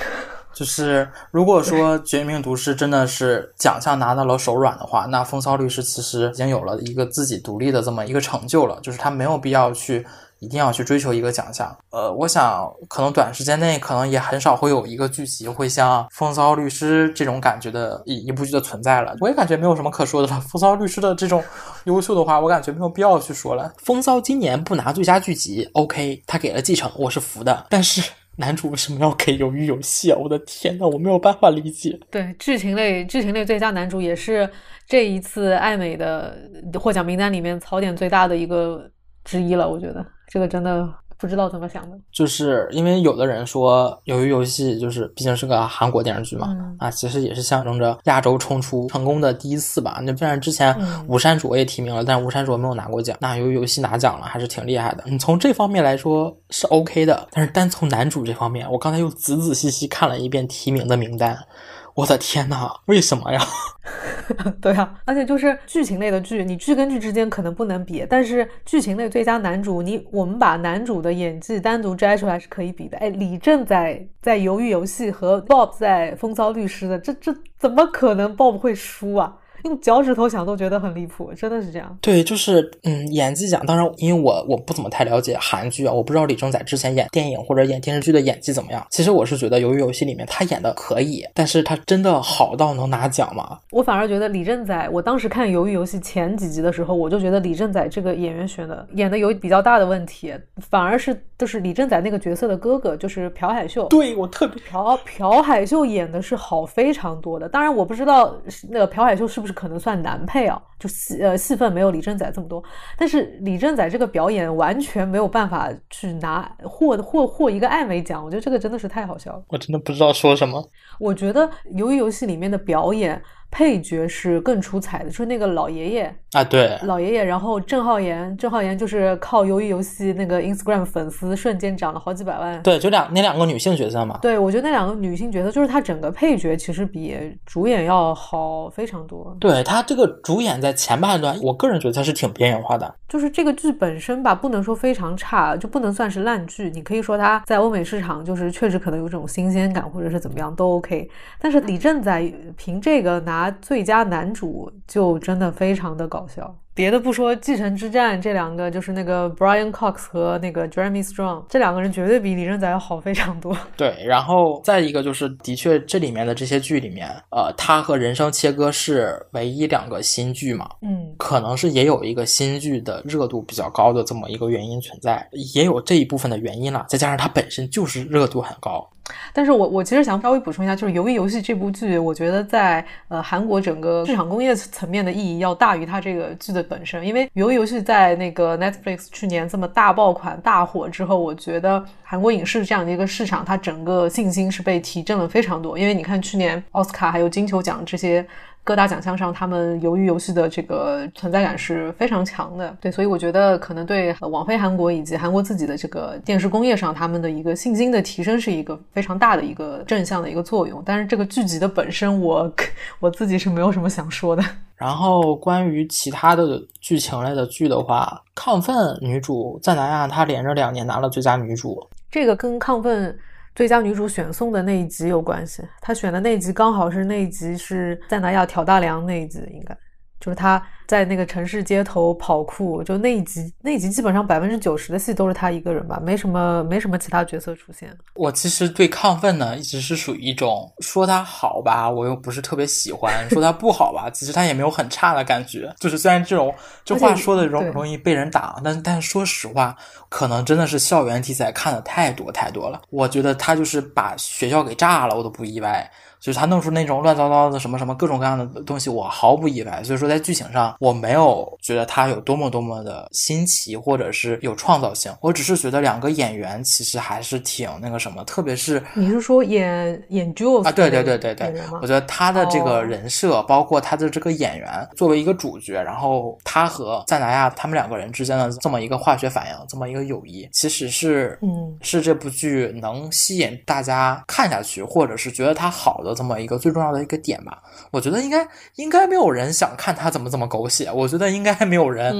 就是如果说《绝命毒师》真的是奖项拿到了手软的话，那风骚律师其实已经有了一个自己独立的这么一个成就了，就是他没有必要去。一定要去追求一个奖项，呃，我想可能短时间内可能也很少会有一个剧集会像《风骚律师》这种感觉的一一部剧的存在了。我也感觉没有什么可说的了，《风骚律师》的这种优秀的话，我感觉没有必要去说了。风骚今年不拿最佳剧集，OK，他给了继承，我是服的。但是男主为什么要给鱿鱼游戏啊？我的天呐，我没有办法理解。对，剧情类剧情类最佳男主也是这一次艾美的获奖名单里面槽点最大的一个之一了，我觉得。这个真的不知道怎么想的，就是因为有的人说《由于游戏》就是毕竟是个韩国电视剧嘛，啊，其实也是象征着亚洲冲出成功的第一次吧。那虽然之前吴山卓也提名了，但吴山卓没有拿过奖，那《由于游戏》拿奖了，还是挺厉害的。你从这方面来说是 OK 的，但是单从男主这方面，我刚才又仔仔细细看了一遍提名的名单。我的天呐，为什么呀？对啊，而且就是剧情类的剧，你剧跟剧之间可能不能比，但是剧情类最佳男主，你我们把男主的演技单独摘出来是可以比的。哎，李正在在《鱿鱼游戏》和 Bob 在《风骚律师》的，这这怎么可能 Bob 会输啊？用脚趾头想都觉得很离谱，真的是这样。对，就是嗯，演技奖，当然，因为我我不怎么太了解韩剧啊，我不知道李正宰之前演电影或者演电视剧的演技怎么样。其实我是觉得《鱿鱼游戏》里面他演的可以，但是他真的好到能拿奖吗？我反而觉得李正宰，我当时看《鱿鱼游戏》前几集的时候，我就觉得李正宰这个演员选的演的有比较大的问题，反而是就是李正宰那个角色的哥哥，就是朴海秀。对我特别朴朴海秀演的是好非常多的，当然我不知道那个朴海秀是不是可能算男配。配啊，就戏呃戏份没有李正宰这么多，但是李正宰这个表演完全没有办法去拿获获获一个艾美奖，我觉得这个真的是太好笑了。我真的不知道说什么。我觉得鱿鱼游戏里面的表演。配角是更出彩的，就是那个老爷爷啊，对，老爷爷。然后郑浩妍，郑浩妍就是靠鱿鱼游戏那个 Instagram 粉丝瞬间涨了好几百万。对，就两那两个女性角色嘛。对，我觉得那两个女性角色，就是她整个配角其实比主演要好非常多。对她这个主演在前半段，我个人觉得她是挺边缘化的。就是这个剧本身吧，不能说非常差，就不能算是烂剧。你可以说它在欧美市场就是确实可能有这种新鲜感，或者是怎么样都 OK。但是李正宰凭这个拿最佳男主，就真的非常的搞笑。别的不说，《继承之战》这两个就是那个 Brian Cox 和那个 Jeremy Strong 这两个人绝对比李正宰要好非常多。对，然后再一个就是，的确这里面的这些剧里面，呃，他和《人生切割》是唯一两个新剧嘛，嗯，可能是也有一个新剧的热度比较高的这么一个原因存在，也有这一部分的原因了，再加上它本身就是热度很高。但是我我其实想稍微补充一下，就是《鱿鱼游戏》这部剧，我觉得在呃韩国整个市场工业层面的意义要大于它这个剧的本身。因为《鱿鱼游戏》在那个 Netflix 去年这么大爆款大火之后，我觉得韩国影视这样的一个市场，它整个信心是被提振了非常多。因为你看去年奥斯卡还有金球奖这些。各大奖项上，他们鱿鱼游戏的这个存在感是非常强的，对，所以我觉得可能对网飞韩国以及韩国自己的这个电视工业上，他们的一个信心的提升是一个非常大的一个正向的一个作用。但是这个剧集的本身，我 我自己是没有什么想说的。然后关于其他的剧情类的剧的话，《亢奋》女主赞南亚她连着两年拿了最佳女主，这个跟《亢奋》。最佳女主选送的那一集有关系，她选的那一集刚好是那一集是赞达亚挑大梁那一集，应该。就是他。在那个城市街头跑酷，就那一集，那一集基本上百分之九十的戏都是他一个人吧，没什么没什么其他角色出现。我其实对亢奋呢，一直是属于一种说他好吧，我又不是特别喜欢；说他不好吧，其实他也没有很差的感觉。就是虽然这种这话说的容容易被人打，但但是说实话，可能真的是校园题材看的太多太多了。我觉得他就是把学校给炸了，我都不意外。就是他弄出那种乱糟糟的什么什么各种各样的东西，我毫不意外。所以说在剧情上，我没有觉得他有多么多么的新奇，或者是有创造性。我只是觉得两个演员其实还是挺那个什么，特别是你是说演演 Jules 啊？对对对对对，我觉得他的这个人设，包括他的这个演员作为一个主角，然后他和赞达亚他们两个人之间的这么一个化学反应，这么一个友谊，其实是嗯是这部剧能吸引大家看下去，或者是觉得它好的。这么一个最重要的一个点吧，我觉得应该应该没有人想看他怎么怎么狗血，我觉得应该没有人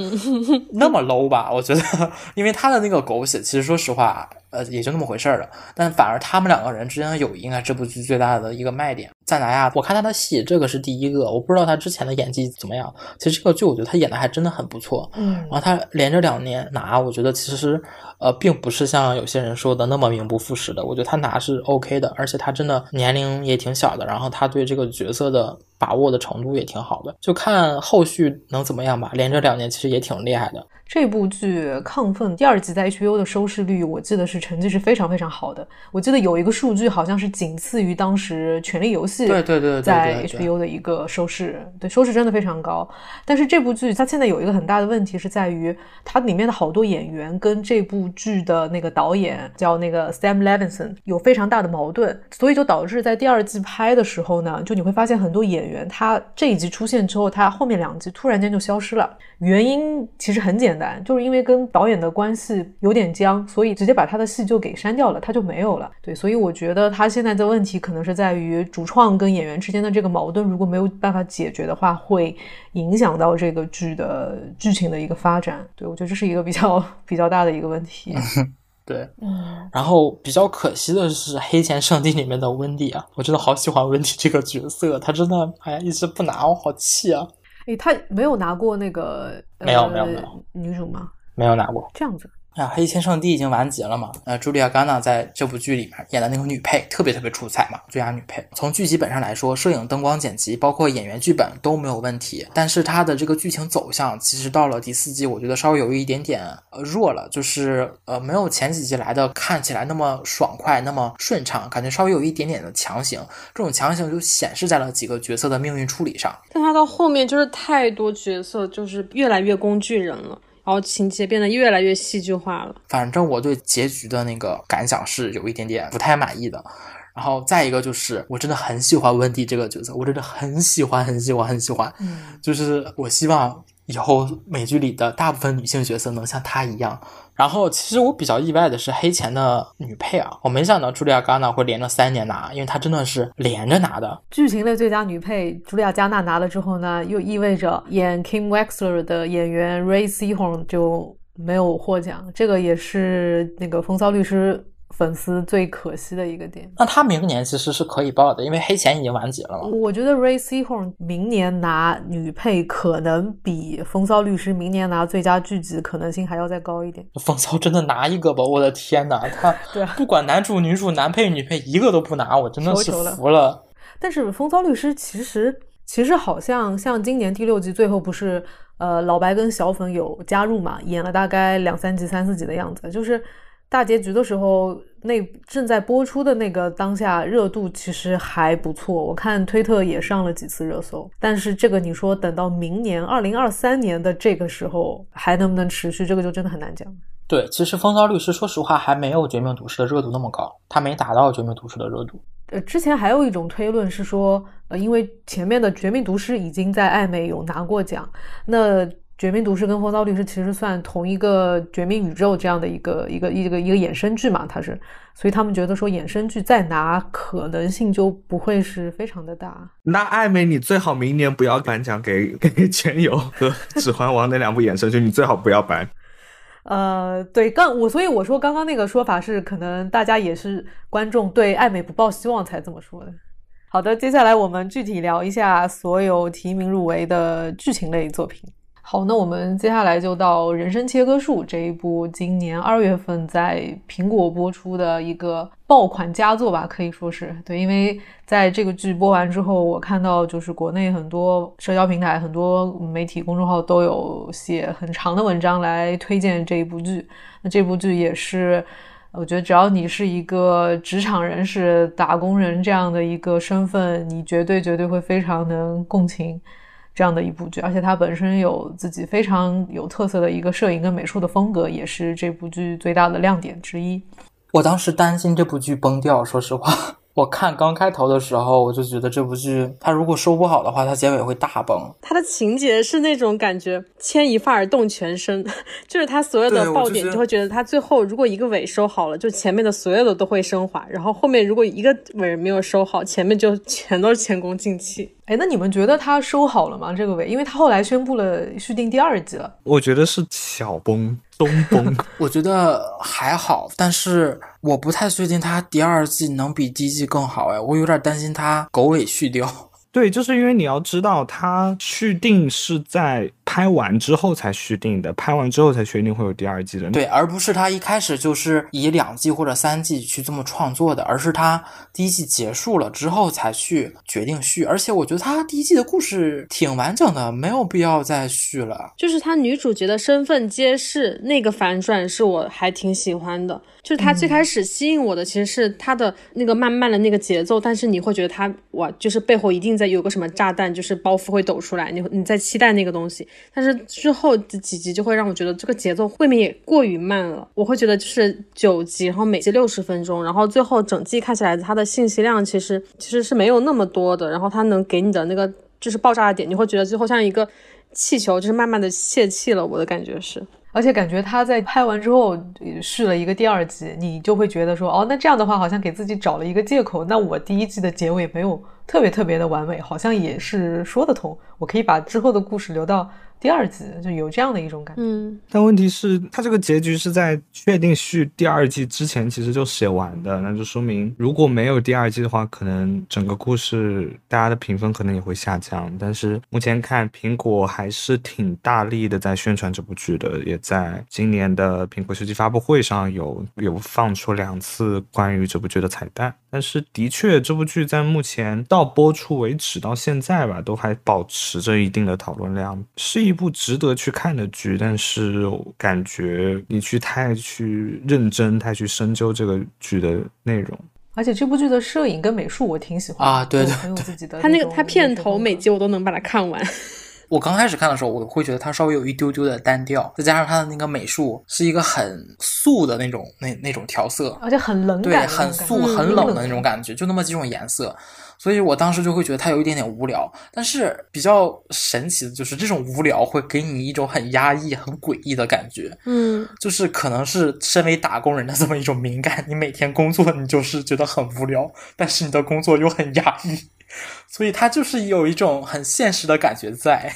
那么 low 吧，我觉得，因为他的那个狗血，其实说实话。呃，也就那么回事儿了。但反而他们两个人之间的友谊，应该这部剧最大的一个卖点。赞达亚，我看他的戏，这个是第一个。我不知道他之前的演技怎么样。其实这个剧，我觉得他演的还真的很不错。嗯，然后他连着两年拿，我觉得其实呃，并不是像有些人说的那么名不副实的。我觉得他拿是 OK 的，而且他真的年龄也挺小的。然后他对这个角色的把握的程度也挺好的，就看后续能怎么样吧。连着两年其实也挺厉害的。这部剧《亢奋》第二季在 HBO 的收视率，我记得是成绩是非常非常好的。我记得有一个数据，好像是仅次于当时《权力游戏》对对对在 HBO 的一个收视，对收视真的非常高。但是这部剧它现在有一个很大的问题是在于，它里面的好多演员跟这部剧的那个导演叫那个 Sam Levinson 有非常大的矛盾，所以就导致在第二季拍的时候呢，就你会发现很多演员，他这一集出现之后，他后面两集突然间就消失了。原因其实很简单，就是因为跟导演的关系有点僵，所以直接把他的戏就给删掉了，他就没有了。对，所以我觉得他现在的问题可能是在于主创跟演员之间的这个矛盾，如果没有办法解决的话，会影响到这个剧的剧情的一个发展。对我觉得这是一个比较 比较大的一个问题。对，然后比较可惜的是《黑钱圣地》里面的温蒂啊，我真的好喜欢温蒂这个角色，她真的哎呀一直不拿，我好气啊！诶，她没有拿过那个没有没有没有女主吗？没有拿过，这样子。啊，黑钱圣地已经完结了嘛？呃，茱莉亚·甘娜在这部剧里面演的那个女配特别特别出彩嘛，最佳女配。从剧集本上来说，摄影、灯光、剪辑，包括演员、剧本都没有问题。但是它的这个剧情走向，其实到了第四季，我觉得稍微有一点点呃弱了，就是呃没有前几集来的看起来那么爽快，那么顺畅，感觉稍微有一点点的强行。这种强行就显示在了几个角色的命运处理上。但他到后面就是太多角色，就是越来越工具人了。然后情节变得越来越戏剧化了。反正我对结局的那个感想是有一点点不太满意的。然后再一个就是，我真的很喜欢温蒂这个角色，我真的很喜欢，很喜欢，很喜欢。嗯，就是我希望以后美剧里的大部分女性角色能像她一样。然后，其实我比较意外的是黑钱的女配啊，我没想到茱莉亚·戛纳会连着三年拿，因为她真的是连着拿的。剧情类最佳女配茱莉亚·加纳拿了之后呢，又意味着演 Kim Wexler 的演员 Ray Sehorn 就没有获奖，这个也是那个风骚律师。粉丝最可惜的一个点，那他明年其实是可以报的，因为黑钱已经完结了嘛。我觉得 Ray Seahorn 明年拿女配可能比《风骚律师》明年拿最佳剧集可能性还要再高一点。风骚真的拿一个吧，我的天哪，他对不管男主女主男配女配一个都不拿，我真的是服了。但是《风骚律师》其实其实好像像今年第六季最后不是呃老白跟小粉有加入嘛，演了大概两三集三四集的样子，就是。大结局的时候，那正在播出的那个当下热度其实还不错，我看推特也上了几次热搜。但是这个你说等到明年二零二三年的这个时候还能不能持续，这个就真的很难讲。对，其实《风骚律师》说实话还没有《绝命毒师》的热度那么高，它没达到《绝命毒师》的热度。呃，之前还有一种推论是说，呃，因为前面的《绝命毒师》已经在艾美有拿过奖，那。绝命毒师跟风骚律师其实算同一个绝命宇宙这样的一个一个一个一个衍生剧嘛，它是，所以他们觉得说衍生剧再拿可能性就不会是非常的大。那艾美，你最好明年不要颁奖给给《全游》和《指环王》那两部衍生剧，你最好不要颁。呃，对，刚我所以我说刚刚那个说法是可能大家也是观众对艾美不抱希望才这么说的。好的，接下来我们具体聊一下所有提名入围的剧情类作品。好，那我们接下来就到《人生切割术》这一部今年二月份在苹果播出的一个爆款佳作吧，可以说是对。因为在这个剧播完之后，我看到就是国内很多社交平台、很多媒体公众号都有写很长的文章来推荐这一部剧。那这部剧也是，我觉得只要你是一个职场人士、打工人这样的一个身份，你绝对绝对会非常能共情。这样的一部剧，而且它本身有自己非常有特色的一个摄影跟美术的风格，也是这部剧最大的亮点之一。我当时担心这部剧崩掉，说实话。我看刚开头的时候，我就觉得这部剧它如果收不好的话，它结尾会大崩。它的情节是那种感觉，牵一发而动全身，就是它所有的爆点，就会觉得它最后如果一个尾收好了，就前面的所有的都会升华，然后后面如果一个尾没有收好，前面就全都是前功尽弃。哎，那你们觉得他收好了吗？这个尾，因为他后来宣布了续订第二季了。我觉得是小崩。东崩，我觉得还好，但是我不太确定他第二季能比第一季更好哎，我有点担心他狗尾续貂。对，就是因为你要知道，它续订是在拍完之后才续订的，拍完之后才确定会有第二季的。对，而不是他一开始就是以两季或者三季去这么创作的，而是他第一季结束了之后才去决定续。而且我觉得他第一季的故事挺完整的，没有必要再续了。就是他女主角的身份揭示那个反转，是我还挺喜欢的。就是他最开始吸引我的其实是他的那个慢慢的那个节奏，但是你会觉得他哇，就是背后一定在有个什么炸弹，就是包袱会抖出来，你你在期待那个东西。但是之后的几集就会让我觉得这个节奏未免也过于慢了。我会觉得就是九集，然后每集六十分钟，然后最后整季看起来它的信息量其实其实是没有那么多的，然后它能给你的那个就是爆炸的点，你会觉得最后像一个气球，就是慢慢的泄气了。我的感觉是。而且感觉他在拍完之后续了一个第二季，你就会觉得说，哦，那这样的话好像给自己找了一个借口。那我第一季的结尾没有特别特别的完美，好像也是说得通。我可以把之后的故事留到。第二季就有这样的一种感觉，嗯，但问题是，它这个结局是在确定续第二季之前其实就写完的，那就说明如果没有第二季的话，可能整个故事大家的评分可能也会下降。但是目前看，苹果还是挺大力的在宣传这部剧的，也在今年的苹果手机发布会上有有放出两次关于这部剧的彩蛋。但是的确，这部剧在目前到播出为止到现在吧，都还保持着一定的讨论量，是一。一部值得去看的剧，但是感觉你去太去认真、太去深究这个剧的内容。而且这部剧的摄影跟美术我挺喜欢啊，对对，很有自己的。他那个他片头每集我都能把它看完。我刚开始看的时候，我会觉得它稍微有一丢丢的单调，再加上它的那个美术是一个很素的那种那那种调色，而且很冷对，很素很冷的那种感觉，就那么几种颜色。所以我当时就会觉得它有一点点无聊，但是比较神奇的就是这种无聊会给你一种很压抑、很诡异的感觉。嗯，就是可能是身为打工人的这么一种敏感，你每天工作你就是觉得很无聊，但是你的工作又很压抑，所以他就是有一种很现实的感觉在。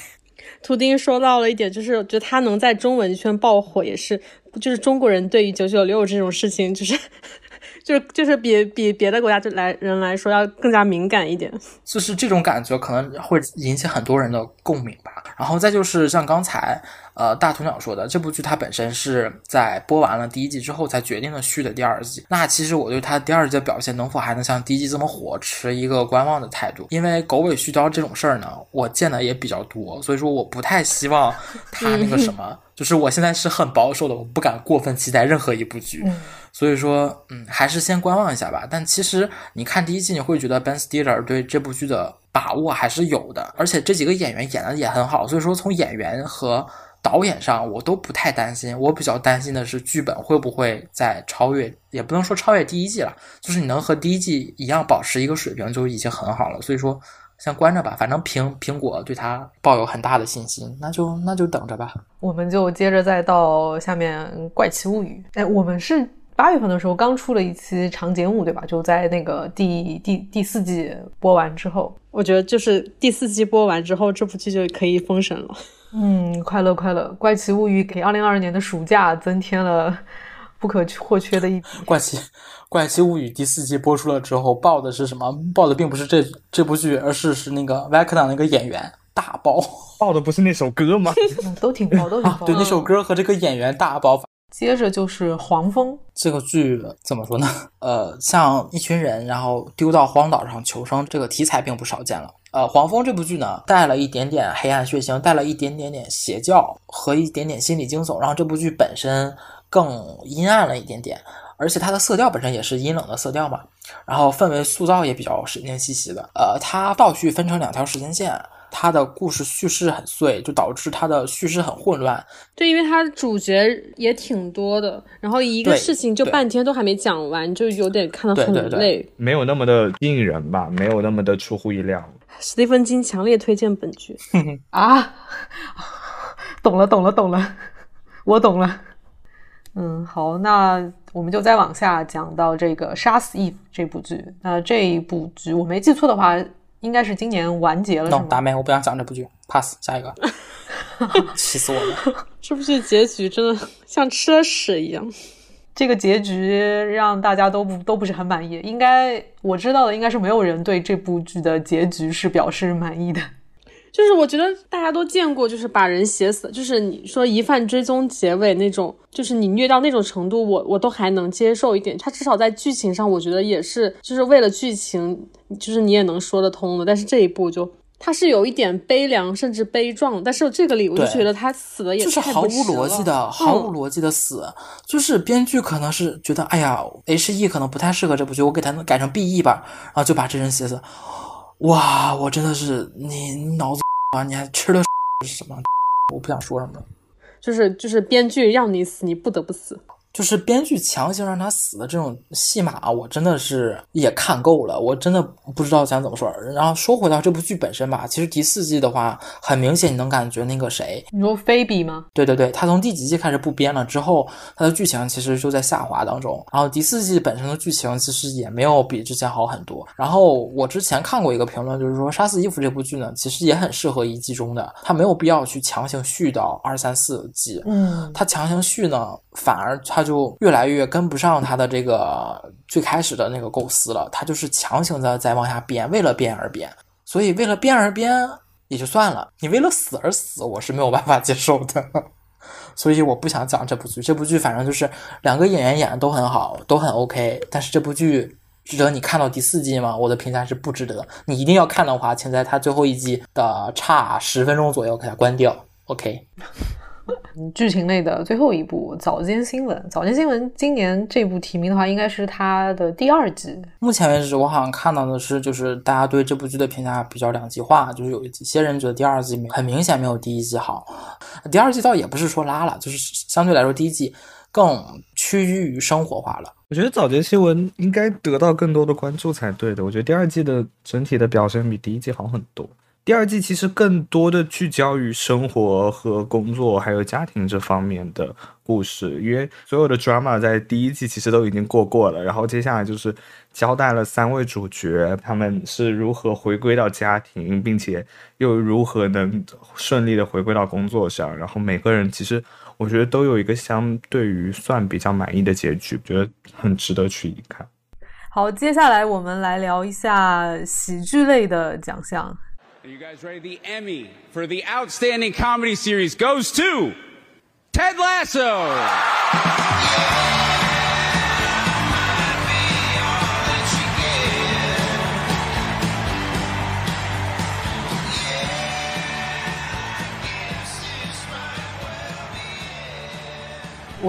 图钉说到了一点，就是觉得他能在中文圈爆火，也是就是中国人对于九九六这种事情，就是。就是就是比比别的国家就来人来说要更加敏感一点，就是这种感觉可能会引起很多人的共鸣吧。然后再就是像刚才呃大鸵鸟说的，这部剧它本身是在播完了第一季之后才决定了续的第二季。那其实我对它第二季的表现能否还能像第一季这么火，持一个观望的态度。因为狗尾续貂这种事儿呢，我见的也比较多，所以说我不太希望它那个什么。就是我现在是很保守的，我不敢过分期待任何一部剧，所以说，嗯，还是先观望一下吧。但其实你看第一季，你会觉得 Ben Stiller 对这部剧的把握还是有的，而且这几个演员演的也很好，所以说从演员和导演上我都不太担心。我比较担心的是剧本会不会再超越，也不能说超越第一季了，就是你能和第一季一样保持一个水平就已经很好了。所以说。先关着吧，反正苹苹果对它抱有很大的信心，那就那就等着吧。我们就接着再到下面《怪奇物语》。哎，我们是八月份的时候刚出了一期长节目，对吧？就在那个第第第四季播完之后，我觉得就是第四季播完之后，这部剧就可以封神了。嗯，快乐快乐，《怪奇物语》给二零二二年的暑假增添了不可或缺的一笔。怪奇。《怪奇物语》第四季播出了之后，爆的是什么？爆的并不是这这部剧，而是是那个 Vecna 那个演员大爆，爆的不是那首歌吗？都挺爆，都挺爆。对，那首歌和这个演员大爆。接着就是黄蜂这个剧怎么说呢？呃，像一群人然后丢到荒岛上求生，这个题材并不少见了。呃，黄蜂这部剧呢，带了一点点黑暗血腥，带了一点点点邪教和一点点心理惊悚，让这部剧本身更阴暗了一点点。而且它的色调本身也是阴冷的色调嘛，然后氛围塑造也比较神经兮兮的。呃，它倒叙分成两条时间线，它的故事叙事很碎，就导致它的叙事很混乱。对，因为它主角也挺多的，然后一个事情就半天都还没讲完，就有点看得很累，没有那么的吸引人吧，没有那么的出乎意料。史蒂芬金强烈推荐本剧 啊！懂了，懂了，懂了，我懂了。嗯，好，那我们就再往下讲到这个《杀死 Eve》这部剧。那这一部剧我没记错的话，应该是今年完结了。no，达妹，我不想讲这部剧，pass，下一个。气死我了！这部剧结局真的像吃了屎一样。这个结局让大家都不都不是很满意。应该我知道的，应该是没有人对这部剧的结局是表示满意的。就是我觉得大家都见过，就是把人写死，就是你说疑犯追踪结尾那种，就是你虐到那种程度，我我都还能接受一点。他至少在剧情上，我觉得也是，就是为了剧情，就是你也能说得通的。但是这一部就他是有一点悲凉，甚至悲壮。但是这个里，我就觉得他死的也就是毫无逻辑的，毫无逻辑的死。就是编剧可能是觉得，哎呀，H E 可能不太适合这部剧，我给他改成 B E 吧，然后就把这人写死。哇，我真的是你脑子啊！你还吃了什么？我不想说什么，就是就是编剧让你死，你不得不死。就是编剧强行让他死的这种戏码，我真的是也看够了，我真的不知道想怎么说。然后说回到这部剧本身吧，其实第四季的话，很明显你能感觉那个谁，你说菲比吗？对对对，他从第几季开始不编了之后，他的剧情其实就在下滑当中。然后第四季本身的剧情其实也没有比之前好很多。然后我之前看过一个评论，就是说《杀死伊芙》这部剧呢，其实也很适合一季中的，他没有必要去强行续到二三四季。嗯，他强行续呢，反而他就越来越跟不上他的这个最开始的那个构思了。他就是强行的在往下编，为了编而编。所以为了编而编也就算了，你为了死而死，我是没有办法接受的。所以我不想讲这部剧。这部剧反正就是两个演员演的都很好，都很 OK。但是这部剧值得你看到第四季吗？我的评价是不值得。你一定要看的话，请在它最后一季的差十分钟左右给它关掉。OK。剧情类的最后一部《早间新闻》，《早间新闻》今年这部提名的话，应该是它的第二季。目前为止，我好像看到的是，就是大家对这部剧的评价比较两极化，就是有一些人觉得第二季很明显没有第一季好，第二季倒也不是说拉了，就是相对来说第一季更趋于生活化了。我觉得早间新闻应该得到更多的关注才对的。我觉得第二季的整体的表现比第一季好很多。第二季其实更多的聚焦于生活和工作，还有家庭这方面的故事，因为所有的 drama 在第一季其实都已经过过了，然后接下来就是交代了三位主角他们是如何回归到家庭，并且又如何能顺利的回归到工作上，然后每个人其实我觉得都有一个相对于算比较满意的结局，觉得很值得去一看。好，接下来我们来聊一下喜剧类的奖项。Are you guys ready? The Emmy for the Outstanding Comedy Series goes to Ted Lasso.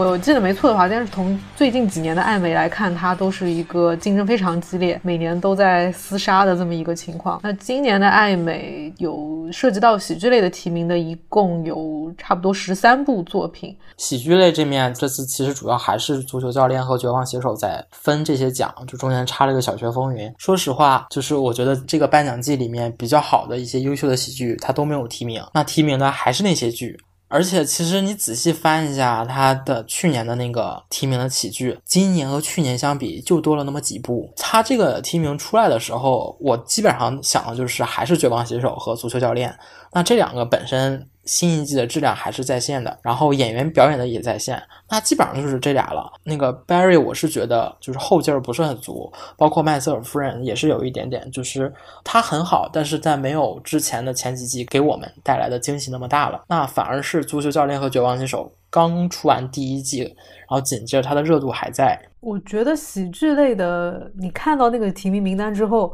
我记得没错的话，但是从最近几年的艾美来看，它都是一个竞争非常激烈，每年都在厮杀的这么一个情况。那今年的艾美有涉及到喜剧类的提名的，一共有差不多十三部作品。喜剧类这面，这次其实主要还是足球教练和绝望写手在分这些奖，就中间插了个小学风云。说实话，就是我觉得这个颁奖季里面比较好的一些优秀的喜剧，它都没有提名。那提名的还是那些剧。而且，其实你仔细翻一下他的去年的那个提名的起剧，今年和去年相比就多了那么几部。他这个提名出来的时候，我基本上想的就是还是《绝望写手》和《足球教练》。那这两个本身新一季的质量还是在线的，然后演员表演的也在线，那基本上就是这俩了。那个 Barry，我是觉得就是后劲儿不是很足，包括麦瑟尔夫人也是有一点点，就是他很好，但是在没有之前的前几季给我们带来的惊喜那么大了。那反而是足球教练和绝望新手刚出完第一季，然后紧接着他的热度还在。我觉得喜剧类的，你看到那个提名名单之后，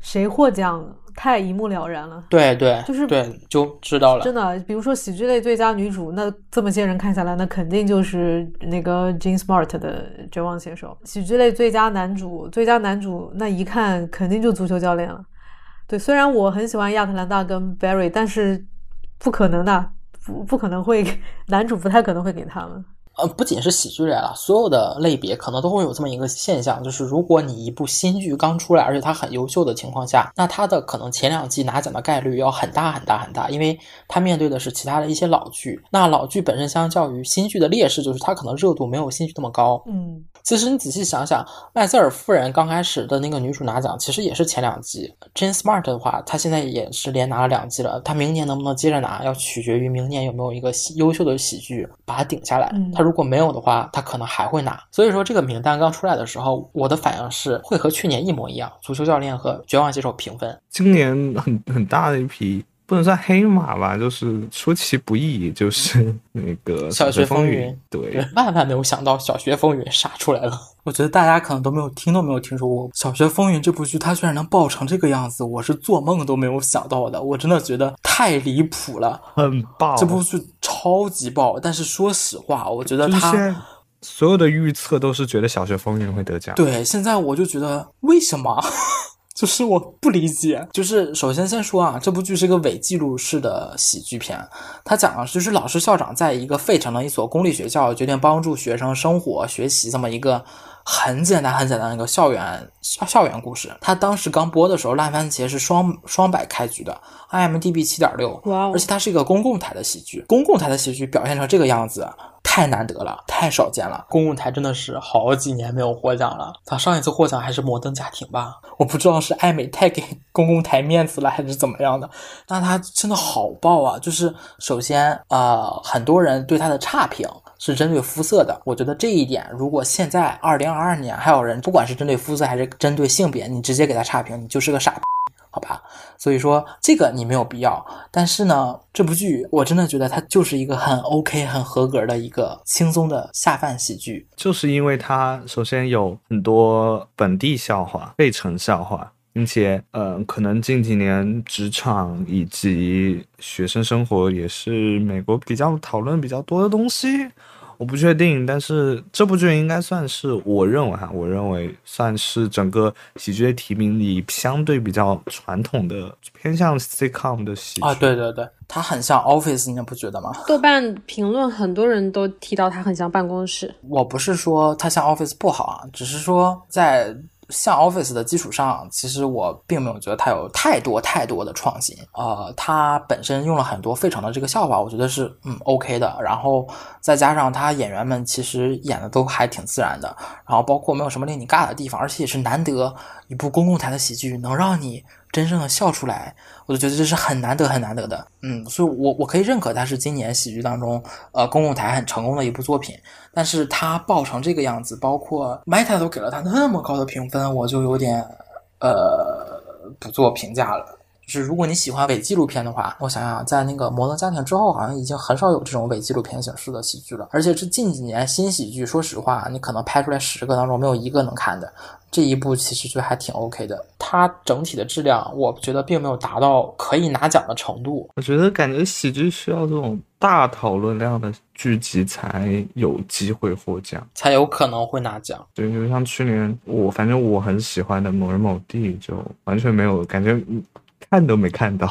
谁获奖太一目了然了。对对，就是对就知道了。真的，比如说喜剧类最佳女主，那这么些人看下来，那肯定就是那个 Jean Smart 的《绝望写手》。喜剧类最佳男主，最佳男主那一看肯定就足球教练了。对，虽然我很喜欢亚特兰大跟 Barry，但是不可能的，不不可能会 男主不太可能会给他们。呃，不仅是喜剧类了，所有的类别可能都会有这么一个现象，就是如果你一部新剧刚出来，而且它很优秀的情况下，那它的可能前两季拿奖的概率要很大很大很大，因为它面对的是其他的一些老剧。那老剧本身相较于新剧的劣势，就是它可能热度没有新剧那么高。嗯，其实你仔细想想，麦瑟尔夫人刚开始的那个女主拿奖，其实也是前两季。Jane Smart 的话，她现在也是连拿了两季了，她明年能不能接着拿，要取决于明年有没有一个优秀的喜剧把它顶下来。嗯她如果没有的话，她可能还会拿。所以说这个名单刚出来的时候，我的反应是会和去年一模一样，足球教练和绝望写手平分。今年很很大的一批，不能算黑马吧，就是出其不意，就是 那个小学风云云，对，万万没有想到小学风云杀出来了。我觉得大家可能都没有听都没有听说过《小学风云》这部剧，它居然能爆成这个样子，我是做梦都没有想到的。我真的觉得太离谱了，很爆。这部剧超级爆。但是说实话，我觉得它所有的预测都是觉得小学风云会得奖。对现在我就觉得为什么？就是我不理解。就是首先先说啊，这部剧是个伪记录式的喜剧片，它讲的就是老师校长在一个费城的一所公立学校，决定帮助学生生活学习这么一个。很简单，很简单的一个校园校校园故事。它当时刚播的时候，烂番茄是双双百开局的，IMDB 七点六，哇哦而且它是一个公共台的喜剧。公共台的喜剧表现成这个样子，太难得了，太少见了。公共台真的是好几年没有获奖了，它上一次获奖还是《摩登家庭》吧？我不知道是艾美太给公共台面子了，还是怎么样的。但它真的好爆啊！就是首先，呃，很多人对它的差评。是针对肤色的，我觉得这一点，如果现在二零二二年还有人，不管是针对肤色还是针对性别，你直接给他差评，你就是个傻，好吧？所以说这个你没有必要。但是呢，这部剧我真的觉得它就是一个很 OK、很合格的一个轻松的下饭喜剧。就是因为它首先有很多本地笑话、费城笑话，并且，呃，可能近几年职场以及学生生活也是美国比较讨论比较多的东西。我不确定，但是这部剧应该算是我认为哈，我认为算是整个喜剧类提名里相对比较传统的偏向 sitcom 的喜剧啊，对对对，它很像 Office，你不觉得吗？豆瓣评论很多人都提到它很像办公室。我不是说它像 Office 不好啊，只是说在。像 Office 的基础上，其实我并没有觉得它有太多太多的创新。呃，它本身用了很多费城的这个笑话，我觉得是嗯 OK 的。然后再加上它演员们其实演的都还挺自然的，然后包括没有什么令你尬的地方，而且也是难得一部公共台的喜剧能让你真正的笑出来，我就觉得这是很难得很难得的。嗯，所以我我可以认可它是今年喜剧当中呃公共台很成功的一部作品。但是它爆成这个样子，包括 Meta 都给了它那么高的评分，我就有点呃不做评价了。就是如果你喜欢伪纪录片的话，我想想，在那个《摩登家庭》之后，好像已经很少有这种伪纪录片形式的喜剧了。而且这近几年新喜剧，说实话，你可能拍出来十个当中没有一个能看的。这一部其实就还挺 OK 的，它整体的质量，我觉得并没有达到可以拿奖的程度。我觉得感觉喜剧需要这种大讨论量的剧集才有机会获奖，才有可能会拿奖。对，就像去年我反正我很喜欢的某人某地，就完全没有感觉，看都没看到。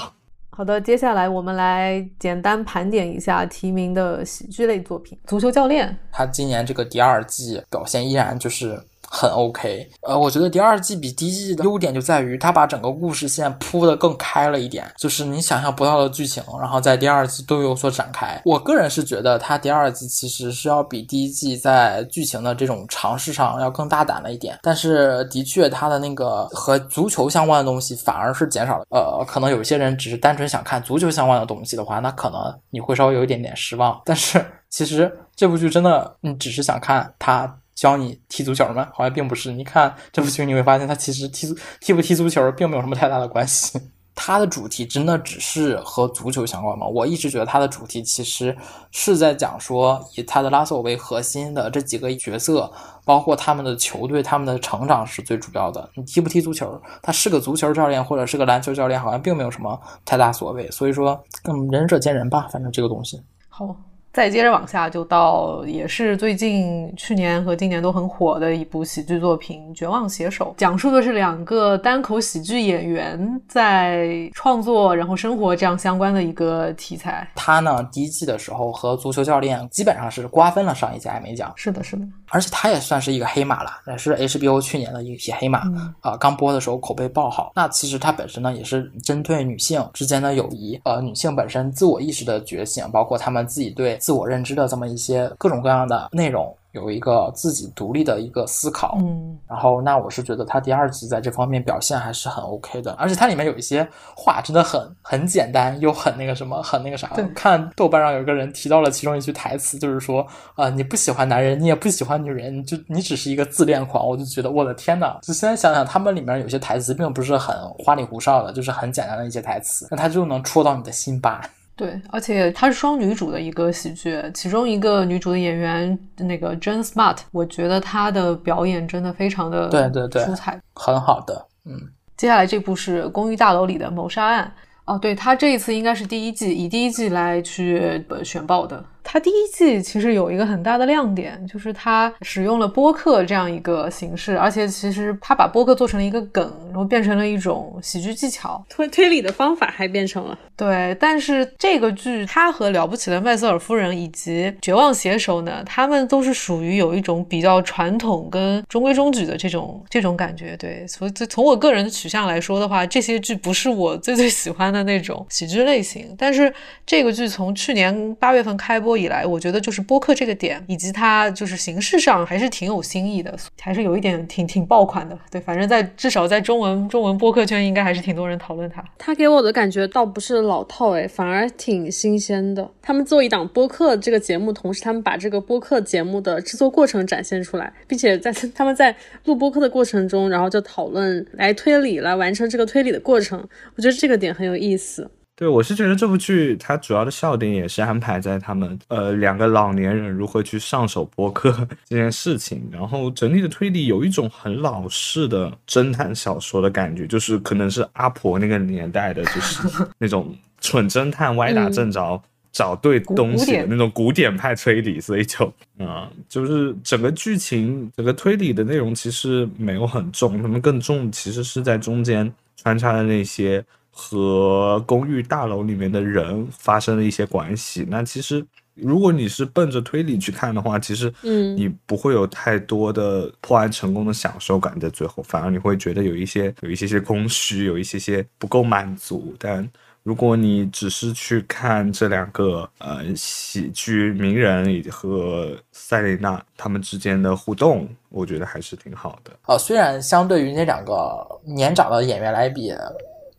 好的，接下来我们来简单盘点一下提名的喜剧类作品。足球教练，他今年这个第二季表现依然就是。很 OK，呃，我觉得第二季比第一季的优点就在于它把整个故事线铺得更开了一点，就是你想象不到的剧情，然后在第二季都有所展开。我个人是觉得它第二季其实是要比第一季在剧情的这种尝试上要更大胆了一点，但是的确它的那个和足球相关的东西反而是减少了。呃，可能有些人只是单纯想看足球相关的东西的话，那可能你会稍微有一点点失望。但是其实这部剧真的，你只是想看它。教你踢足球吗？好像并不是。你看这部剧，你会发现他其实踢足踢不踢足球并没有什么太大的关系。它的主题真的只是和足球相关吗？我一直觉得它的主题其实是在讲说，以他的拉索为核心的这几个角色，包括他们的球队、他们的成长是最主要的。你踢不踢足球，他是个足球教练或者是个篮球教练，好像并没有什么太大所谓。所以说，嗯，仁者见仁吧，反正这个东西。好。再接着往下，就到也是最近去年和今年都很火的一部喜剧作品《绝望写手》，讲述的是两个单口喜剧演员在创作然后生活这样相关的一个题材。他呢，第一季的时候和足球教练基本上是瓜分了上一届艾美奖。是的，是的。而且它也算是一个黑马了，也是 HBO 去年的一匹黑马啊、呃。刚播的时候口碑爆好。那其实它本身呢，也是针对女性之间的友谊，呃，女性本身自我意识的觉醒，包括她们自己对。自我认知的这么一些各种各样的内容，有一个自己独立的一个思考。嗯，然后那我是觉得他第二季在这方面表现还是很 OK 的，而且它里面有一些话真的很很简单，又很那个什么，很那个啥。看豆瓣上有一个人提到了其中一句台词，就是说啊、呃，你不喜欢男人，你也不喜欢女人，就你只是一个自恋狂。我就觉得我的天呐，就现在想想，他们里面有些台词并不是很花里胡哨的，就是很简单的一些台词，那他就能戳到你的心巴。对，而且它是双女主的一个喜剧，其中一个女主的演员那个 Jen Smart，我觉得她的表演真的非常的对对对出彩，很好的。嗯，接下来这部是《公寓大楼里的谋杀案》。哦，对，它这一次应该是第一季，以第一季来去选报的。它第一季其实有一个很大的亮点，就是它使用了播客这样一个形式，而且其实它把播客做成了一个梗，然后变成了一种喜剧技巧，推推理的方法还变成了对。但是这个剧它和《了不起的麦瑟尔夫人》以及《绝望写手》呢，他们都是属于有一种比较传统跟中规中矩的这种这种感觉。对，所以从我个人的取向来说的话，这些剧不是我最最喜欢的那种喜剧类型。但是这个剧从去年八月份开播以来，我觉得就是播客这个点，以及它就是形式上还是挺有新意的，还是有一点挺挺爆款的。对，反正在至少在中文中文播客圈，应该还是挺多人讨论它。它给我的感觉倒不是老套哎，反而挺新鲜的。他们做一档播客这个节目，同时他们把这个播客节目的制作过程展现出来，并且在 他们在录播客的过程中，然后就讨论来推理，来完成这个推理的过程。我觉得这个点很有意思。对，我是觉得这部剧它主要的笑点也是安排在他们呃两个老年人如何去上手播客 这件事情，然后整体的推理有一种很老式的侦探小说的感觉，就是可能是阿婆那个年代的，就是 那种蠢侦探歪打正着。找对东西的那种古典派推理，所以就啊，就是整个剧情、整个推理的内容其实没有很重，他们更重其实是在中间穿插的那些和公寓大楼里面的人发生了一些关系。那其实如果你是奔着推理去看的话，其实嗯，你不会有太多的破案成功的享受感在最后，反而你会觉得有一些有一些些空虚，有一些些不够满足，但。如果你只是去看这两个呃喜剧名人和塞琳娜他们之间的互动，我觉得还是挺好的。呃，虽然相对于那两个年长的演员来比。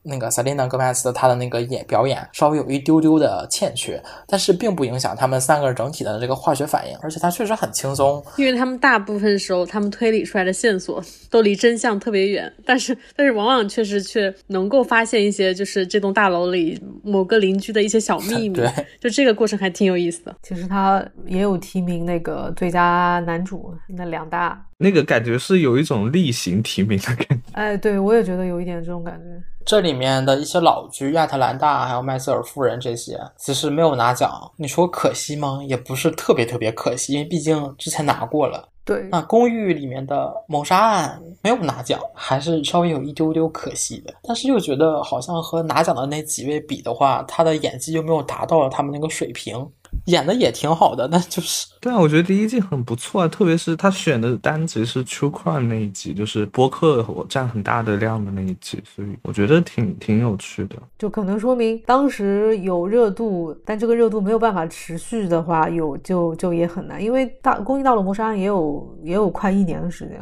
那个萨琳娜·戈麦斯她的那个演表演稍微有一丢丢的欠缺，但是并不影响他们三个人整体的这个化学反应，而且他确实很轻松。因为他们大部分时候，他们推理出来的线索都离真相特别远，但是但是往往确实却能够发现一些就是这栋大楼里某个邻居的一些小秘密。对，就这个过程还挺有意思的。其实他也有提名那个最佳男主那两大，那个感觉是有一种例行提名的感觉。哎，对我也觉得有一点这种感觉。这里面的一些老剧，亚特兰大还有麦瑟尔夫人这些，其实没有拿奖。你说可惜吗？也不是特别特别可惜，因为毕竟之前拿过了。对，那公寓里面的谋杀案没有拿奖，还是稍微有一丢丢可惜的。但是又觉得好像和拿奖的那几位比的话，他的演技又没有达到他们那个水平。演的也挺好的，那就是对啊，我觉得第一季很不错啊，特别是他选的单集是 True Crime 那一集，就是播客占很大的量的那一集，所以我觉得挺挺有趣的。就可能说明当时有热度，但这个热度没有办法持续的话，有就就也很难，因为大公益到了谋杀案也有也有快一年的时间。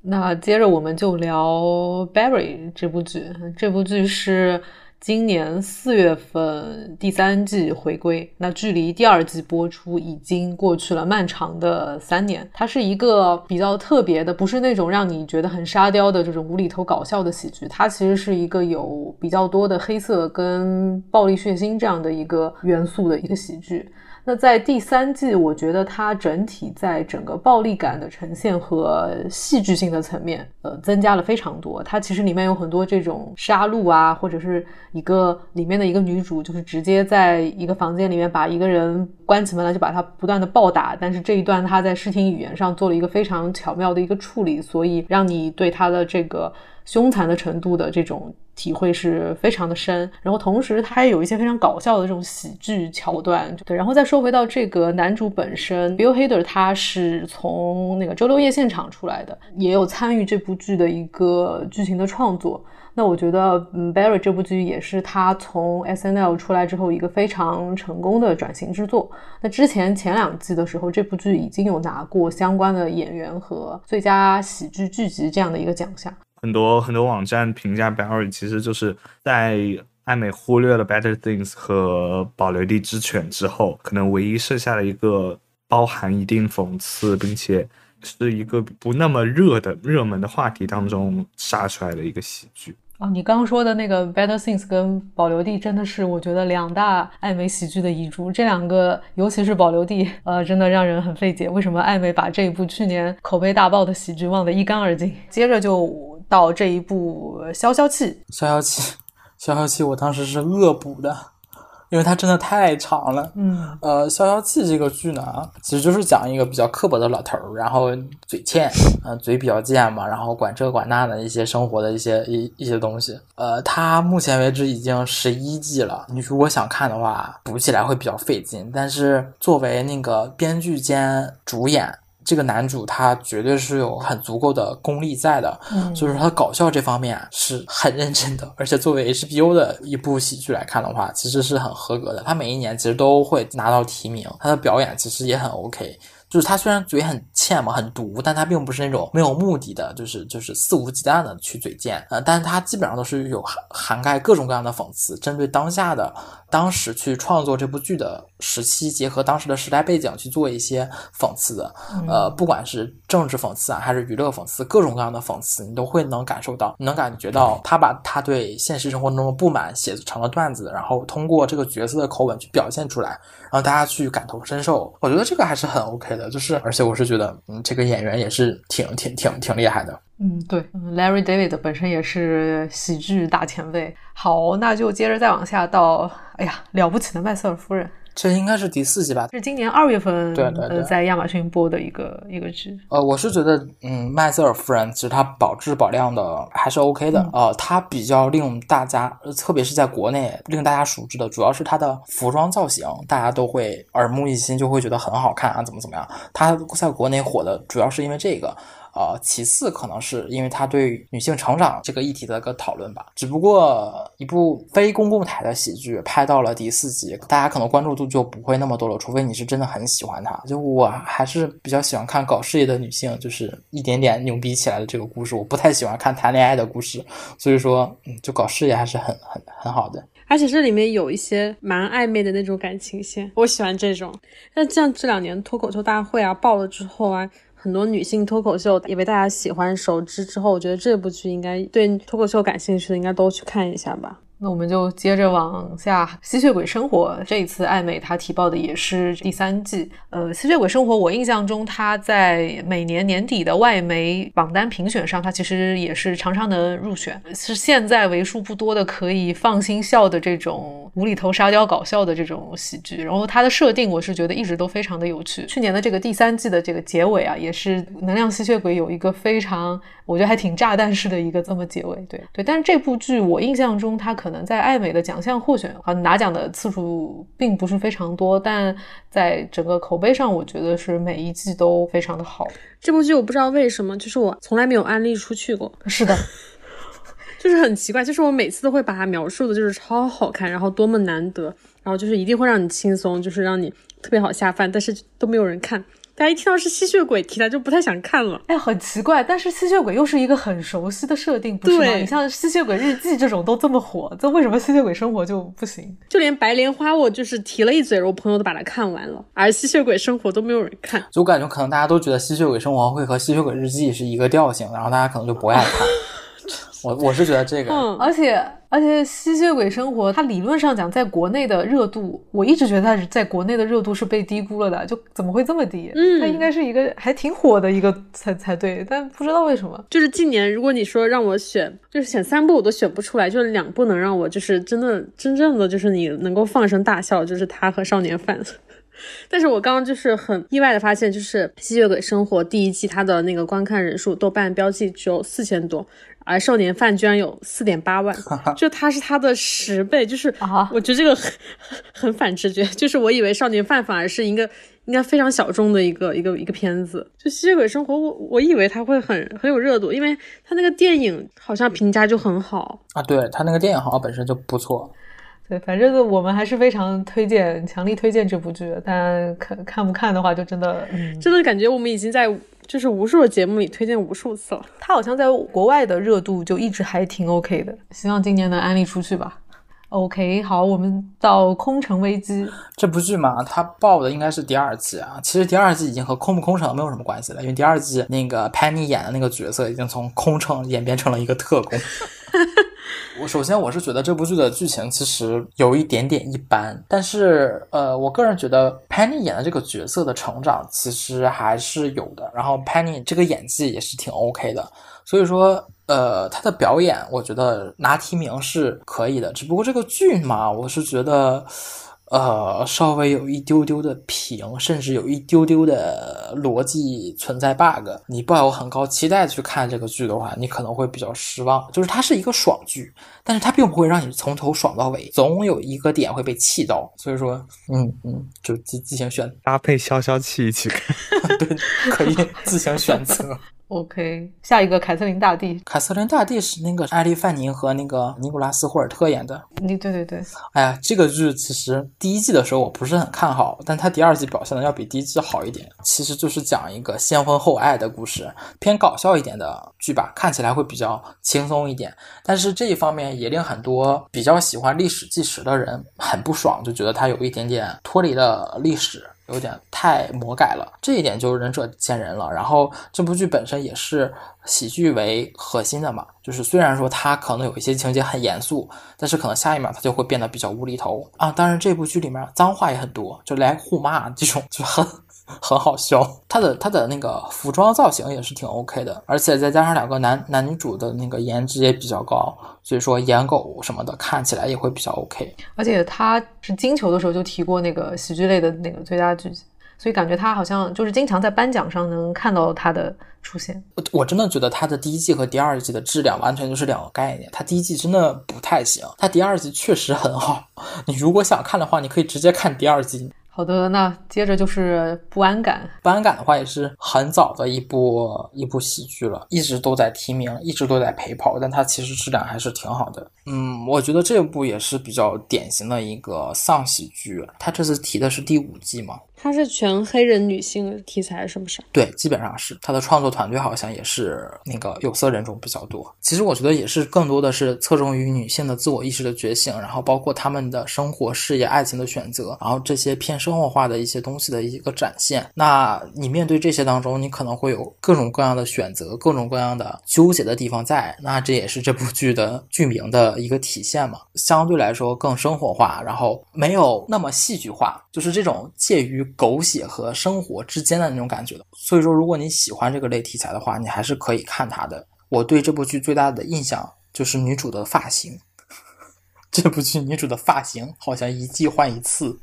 那接着我们就聊《Barry》这部剧，这部剧是。今年四月份第三季回归，那距离第二季播出已经过去了漫长的三年。它是一个比较特别的，不是那种让你觉得很沙雕的这种无厘头搞笑的喜剧，它其实是一个有比较多的黑色跟暴力血腥这样的一个元素的一个喜剧。那在第三季，我觉得它整体在整个暴力感的呈现和戏剧性的层面，呃，增加了非常多。它其实里面有很多这种杀戮啊，或者是一个里面的一个女主，就是直接在一个房间里面把一个人关起门来，就把他不断的暴打。但是这一段他在视听语言上做了一个非常巧妙的一个处理，所以让你对他的这个。凶残的程度的这种体会是非常的深，然后同时它也有一些非常搞笑的这种喜剧桥段，对。然后再说回到这个男主本身，Bill Hader，他是从那个周六夜现场出来的，也有参与这部剧的一个剧情的创作。那我觉得，嗯，Barry 这部剧也是他从 SNL 出来之后一个非常成功的转型之作。那之前前两季的时候，这部剧已经有拿过相关的演员和最佳喜剧剧集这样的一个奖项。很多很多网站评价 Barry，其实就是在艾美忽略了 Better Things 和保留地之犬之后，可能唯一剩下的一个包含一定讽刺，并且是一个不那么热的热门的话题当中杀出来的一个喜剧。哦，你刚刚说的那个 Better Things 跟保留地真的是我觉得两大艾美喜剧的遗珠。这两个，尤其是保留地，呃，真的让人很费解，为什么艾美把这一部去年口碑大爆的喜剧忘得一干二净？接着就。到这一部消消气，消消气，消消气，我当时是恶补的，因为它真的太长了。嗯，呃，《消消气》这个剧呢，其实就是讲一个比较刻薄的老头儿，然后嘴欠，呃，嘴比较贱嘛，然后管这管那的一些生活的一些一一些东西。呃，它目前为止已经十一季了，你如果想看的话，补起来会比较费劲。但是作为那个编剧兼主演。这个男主他绝对是有很足够的功力在的，嗯所以说他搞笑这方面是很认真的，而且作为 HBO 的一部喜剧来看的话，其实是很合格的。他每一年其实都会拿到提名，他的表演其实也很 OK。就是他虽然嘴很欠嘛，很毒，但他并不是那种没有目的的，就是就是肆无忌惮的去嘴贱，呃，但是他基本上都是有涵涵盖各种各样的讽刺，针对当下的当时去创作这部剧的时期，结合当时的时代背景去做一些讽刺的，呃，不管是政治讽刺啊，还是娱乐讽刺，各种各样的讽刺，你都会能感受到，能感觉到他把他对现实生活中的不满写成了段子，然后通过这个角色的口吻去表现出来，让大家去感同身受。我觉得这个还是很 OK 的，就是而且我是觉得，嗯，这个演员也是挺挺挺挺厉害的。嗯，对，Larry David 本身也是喜剧大前辈。好，那就接着再往下到，哎呀，了不起的麦瑟尔夫人，这应该是第四季吧？是今年二月份对对对呃在亚马逊播的一个一个剧。呃，我是觉得，嗯，麦瑟尔夫人其实她保质保量的还是 OK 的。呃，她比较令大家，呃特别是在国内令大家熟知的，主要是她的服装造型，大家都会耳目一新，就会觉得很好看啊，怎么怎么样。她在国内火的主要是因为这个。呃，其次可能是因为他对女性成长这个议题的一个讨论吧。只不过一部非公共台的喜剧拍到了第四集，大家可能关注度就不会那么多了，除非你是真的很喜欢他。就我还是比较喜欢看搞事业的女性，就是一点点牛逼起来的这个故事，我不太喜欢看谈恋爱的故事。所以说，嗯，就搞事业还是很很很好的。而且这里面有一些蛮暧昧的那种感情线，我喜欢这种。那像这两年脱口秀大会啊爆了之后啊，很多女性脱口秀也被大家喜欢熟知之后，我觉得这部剧应该对脱口秀感兴趣的应该都去看一下吧。那我们就接着往下，《吸血鬼生活》这一次艾美她提报的也是第三季。呃，《吸血鬼生活》我印象中它在每年年底的外媒榜单评选上，它其实也是常常能入选，是现在为数不多的可以放心笑的这种无厘头沙雕搞笑的这种喜剧。然后它的设定我是觉得一直都非常的有趣。去年的这个第三季的这个结尾啊，也是能量吸血鬼有一个非常我觉得还挺炸弹式的一个这么结尾。对对，但是这部剧我印象中它可能在艾美的奖项获选和拿奖的次数并不是非常多，但在整个口碑上，我觉得是每一季都非常的好。这部剧我不知道为什么，就是我从来没有安利出去过，是的，就是很奇怪，就是我每次都会把它描述的就是超好看，然后多么难得，然后就是一定会让你轻松，就是让你特别好下饭，但是都没有人看。大家一听到是吸血鬼题材就不太想看了。哎，很奇怪，但是吸血鬼又是一个很熟悉的设定，不是吗？对你像《吸血鬼日记》这种都这么火，这为什么吸血鬼生活就不行？就连白莲花，我就是提了一嘴，我朋友都把它看完了，而吸血鬼生活都没有人看。就我感觉可能大家都觉得《吸血鬼生活》会和《吸血鬼日记》是一个调性，然后大家可能就不爱看。我我是觉得这个，嗯，而且而且，吸血鬼生活它理论上讲，在国内的热度，我一直觉得它是在国内的热度是被低估了的，就怎么会这么低？嗯它应该是一个还挺火的一个才才对，但不知道为什么。就是近年，如果你说让我选，就是选三部我都选不出来，就是两部能让我就是真的真正的就是你能够放声大笑，就是他和少年犯。但是我刚刚就是很意外的发现，就是《吸血鬼生活》第一季它的那个观看人数，豆瓣标记只有四千多，而《少年犯》居然有四点八万，就它是它的十倍，就是啊我觉得这个很 很反直觉，就是我以为《少年犯》反而是一个应该非常小众的一个一个一个片子，就《吸血鬼生活》我，我以为它会很很有热度，因为它那个电影好像评价就很好。啊，对他那个电影好像本身就不错。对，反正我们还是非常推荐、强力推荐这部剧，但看看不看的话，就真的，嗯，真的感觉我们已经在就是无数的节目里推荐无数次了。它好像在国外的热度就一直还挺 OK 的，希望今年能安利出去吧。OK，好，我们到《空城危机》。这部剧嘛，它爆的应该是第二季啊。其实第二季已经和空不空城没有什么关系了，因为第二季那个 Penny 演的那个角色已经从空城演变成了一个特工。我首先我是觉得这部剧的剧情其实有一点点一般，但是呃，我个人觉得 Penny 演的这个角色的成长其实还是有的，然后 Penny 这个演技也是挺 OK 的，所以说呃，他的表演我觉得拿提名是可以的，只不过这个剧嘛，我是觉得。呃，稍微有一丢丢的平，甚至有一丢丢的逻辑存在 bug。你抱有很高期待去看这个剧的话，你可能会比较失望。就是它是一个爽剧，但是它并不会让你从头爽到尾，总有一个点会被气到。所以说，嗯嗯，就自自行选搭配消消气一起看，对，可以自行选择。OK，下一个凯瑟琳大帝。凯瑟琳大帝是那个艾莉范宁和那个尼古拉斯霍尔特演的。你对对对。哎呀，这个剧其实第一季的时候我不是很看好，但它第二季表现的要比第一季好一点。其实就是讲一个先婚后爱的故事，偏搞笑一点的剧吧，看起来会比较轻松一点。但是这一方面也令很多比较喜欢历史纪实的人很不爽，就觉得它有一点点脱离了历史。有点太魔改了，这一点就仁者见仁了。然后这部剧本身也是喜剧为核心的嘛，就是虽然说它可能有一些情节很严肃，但是可能下一秒它就会变得比较无厘头啊。当然这部剧里面脏话也很多，就来互骂这种就很。很好笑，他的他的那个服装造型也是挺 OK 的，而且再加上两个男男女主的那个颜值也比较高，所以说颜狗什么的看起来也会比较 OK。而且他是金球的时候就提过那个喜剧类的那个最佳剧集，所以感觉他好像就是经常在颁奖上能看到他的出现。我我真的觉得他的第一季和第二季的质量完全就是两个概念，他第一季真的不太行，他第二季确实很好。你如果想看的话，你可以直接看第二季。好的，那接着就是不安感。不安感的话，也是很早的一部一部喜剧了，一直都在提名，一直都在陪跑，但它其实质量还是挺好的。嗯，我觉得这部也是比较典型的一个丧喜剧。它这次提的是第五季嘛？它是全黑人女性题材，是不是？对，基本上是。它的创作团队好像也是那个有色人种比较多。其实我觉得也是更多的是侧重于女性的自我意识的觉醒，然后包括她们的生活、事业、爱情的选择，然后这些偏生活化的一些东西的一个展现。那你面对这些当中，你可能会有各种各样的选择，各种各样的纠结的地方在。那这也是这部剧的剧名的一个体现嘛？相对来说更生活化，然后没有那么戏剧化，就是这种介于。狗血和生活之间的那种感觉的，所以说如果你喜欢这个类题材的话，你还是可以看它的。我对这部剧最大的印象就是女主的发型，这部剧女主的发型好像一季换一次，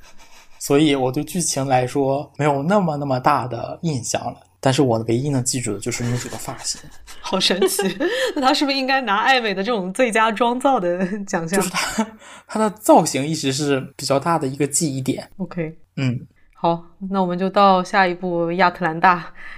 所以我对剧情来说没有那么那么大的印象了。但是我唯一能记住的就是女主的发型，好神奇。那她是不是应该拿艾美的这种最佳妆造的奖项？就是她，她的造型一直是比较大的一个记忆点。OK，嗯。好，那我们就到下一部《亚特兰大》。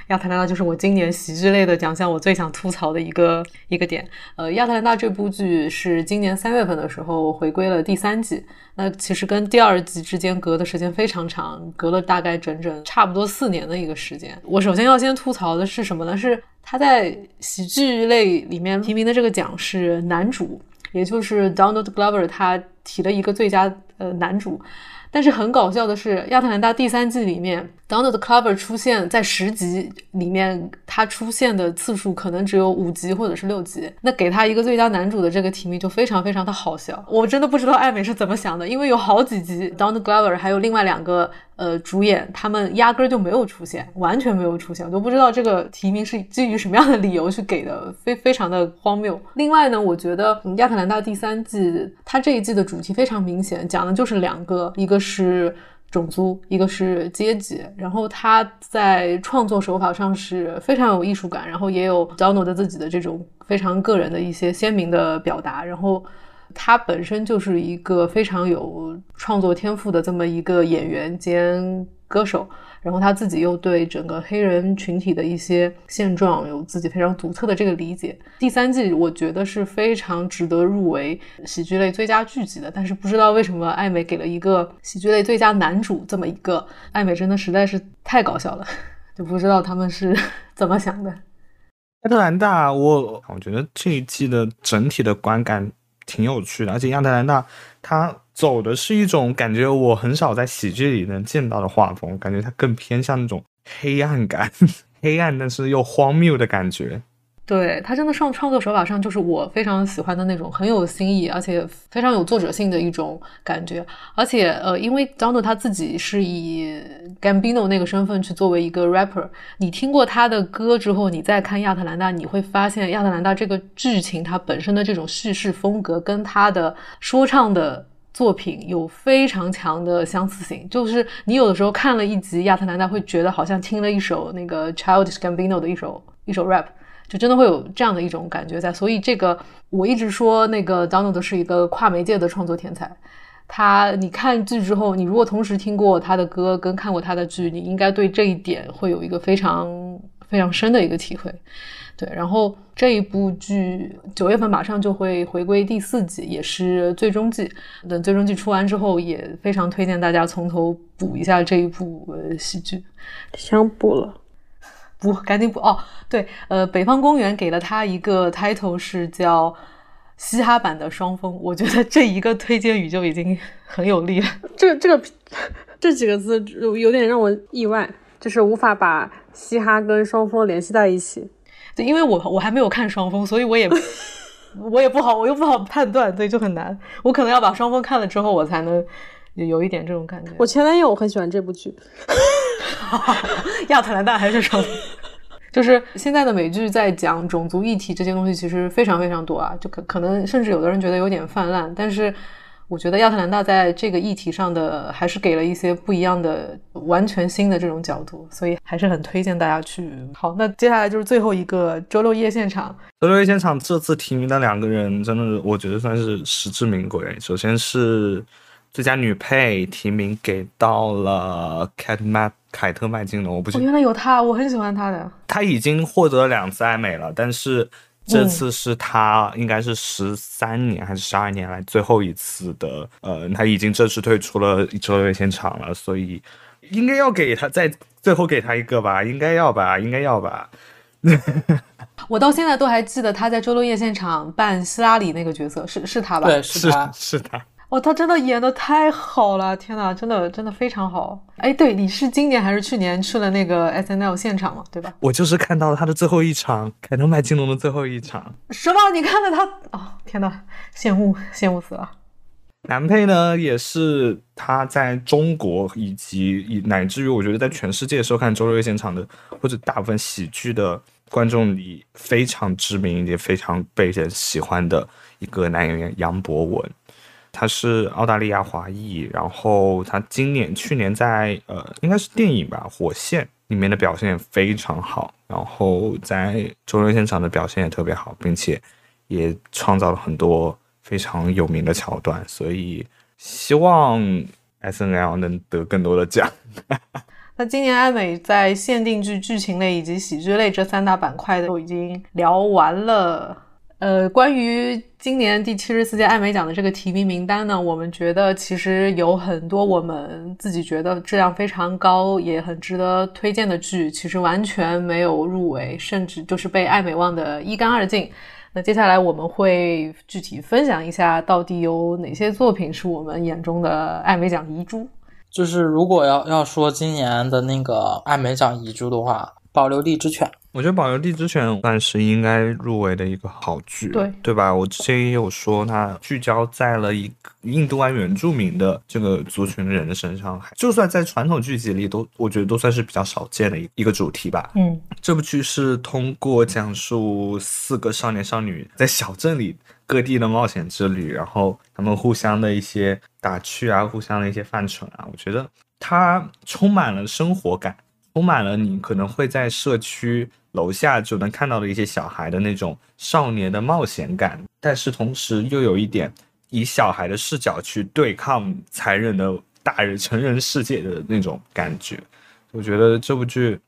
亚特兰大就是我今年喜剧类的奖项，我最想吐槽的一个一个点。呃，《亚特兰大》这部剧是今年三月份的时候回归了第三季，那其实跟第二季之间隔的时间非常长，隔了大概整整差不多四年的一个时间。我首先要先吐槽的是什么呢？是他在喜剧类里面提名的这个奖是男主，也就是 Donald Glover，他提了一个最佳呃男主。但是很搞笑的是，《亚特兰大》第三季里面。Donald Clover 出现在十集里面，他出现的次数可能只有五集或者是六集。那给他一个最佳男主的这个提名就非常非常的好笑。我真的不知道艾美是怎么想的，因为有好几集 Donald Clover 还有另外两个呃主演，他们压根儿就没有出现，完全没有出现，我都不知道这个提名是基于什么样的理由去给的，非非常的荒谬。另外呢，我觉得《亚特兰大》第三季它这一季的主题非常明显，讲的就是两个，一个是。种族，一个是阶级，然后他在创作手法上是非常有艺术感，然后也有 Donald 自己的这种非常个人的一些鲜明的表达，然后他本身就是一个非常有创作天赋的这么一个演员兼歌手。然后他自己又对整个黑人群体的一些现状有自己非常独特的这个理解。第三季我觉得是非常值得入围喜剧类最佳剧集的，但是不知道为什么艾美给了一个喜剧类最佳男主这么一个，艾美真的实在是太搞笑了，就不知道他们是怎么想的。亚特兰大，我我觉得这一季的整体的观感挺有趣的，而且亚特兰大它。走的是一种感觉，我很少在喜剧里能见到的画风，感觉它更偏向那种黑暗感，黑暗但是又荒谬的感觉。对他真的上创作手法上，就是我非常喜欢的那种很有新意，而且非常有作者性的一种感觉。而且呃，因为 d o n a 他自己是以 Gambino 那个身份去作为一个 rapper，你听过他的歌之后，你再看亚特兰大，你会发现亚特兰大这个剧情它本身的这种叙事风格跟他的说唱的。作品有非常强的相似性，就是你有的时候看了一集《亚特兰大》，会觉得好像听了一首那个 Childish Gambino 的一首一首 rap，就真的会有这样的一种感觉在。所以这个我一直说那个 Donald 是一个跨媒介的创作天才。他你看剧之后，你如果同时听过他的歌跟看过他的剧，你应该对这一点会有一个非常非常深的一个体会。对，然后这一部剧九月份马上就会回归第四季，也是最终季。等最终季出完之后，也非常推荐大家从头补一下这一部呃喜剧。想补了，补赶紧补哦。对，呃，北方公园给了他一个 title 是叫嘻哈版的双峰，我觉得这一个推荐语就已经很有力了。这个这个 这几个字有点让我意外，就是无法把嘻哈跟双峰联系在一起。对，因为我我还没有看双峰，所以我也 我也不好，我又不好判断，所以就很难。我可能要把双峰看了之后，我才能有一点这种感觉。我前男友很喜欢这部剧，亚特兰大还是双峰？就是现在的美剧在讲种族议题这些东西，其实非常非常多啊，就可可能甚至有的人觉得有点泛滥，但是。我觉得亚特兰大在这个议题上的还是给了一些不一样的、完全新的这种角度，所以还是很推荐大家去。好，那接下来就是最后一个周六夜现场。周六夜现场这次提名的两个人，真的我觉得算是实至名归。首先是最佳女配提名给到了凯特麦凯特麦金龙，我不原来有她，我很喜欢她的。她已经获得了两次艾美了，但是。这次是她应该是十三年还是十二年来最后一次的，呃，她已经正式退出了周六现场了，所以应该要给她再最后给她一个吧，应该要吧，应该要吧。我到现在都还记得他在周六夜现场扮希拉里那个角色，是是他吧？对，是他是他。哦，他真的演的太好了！天哪，真的真的非常好。哎，对，你是今年还是去年去了那个 S N L 现场嘛？对吧？我就是看到了他的最后一场，凯特麦金龙的最后一场。什么？你看了他？哦，天哪，羡慕羡慕死了。男配呢，也是他在中国以及以乃至于我觉得在全世界收看周六夜现场的或者大部分喜剧的观众里非常知名也非常被人喜欢的一个男演员杨博文。他是澳大利亚华裔，然后他今年、去年在呃，应该是电影吧，《火线》里面的表现也非常好，然后在周六现场的表现也特别好，并且也创造了很多非常有名的桥段，所以希望 S N L 能得更多的奖。那今年艾美在限定剧、剧情类以及喜剧类这三大板块都已经聊完了。呃，关于今年第七十四届艾美奖的这个提名名单呢，我们觉得其实有很多我们自己觉得质量非常高，也很值得推荐的剧，其实完全没有入围，甚至就是被艾美忘得一干二净。那接下来我们会具体分享一下，到底有哪些作品是我们眼中的艾美奖遗珠。就是如果要要说今年的那个艾美奖遗珠的话，《保留地之犬》。我觉得《保留地之犬》算是应该入围的一个好剧，对对吧？我之前也有说，它聚焦在了一个印度安原住民的这个族群的人的身上，就算在传统剧集里，都我觉得都算是比较少见的一一个主题吧。嗯，这部剧是通过讲述四个少年少女在小镇里各地的冒险之旅，然后他们互相的一些打趣啊，互相的一些犯蠢啊，我觉得它充满了生活感。充满了你可能会在社区楼下就能看到的一些小孩的那种少年的冒险感，但是同时又有一点以小孩的视角去对抗残忍的大人成人世界的那种感觉。我觉得这部剧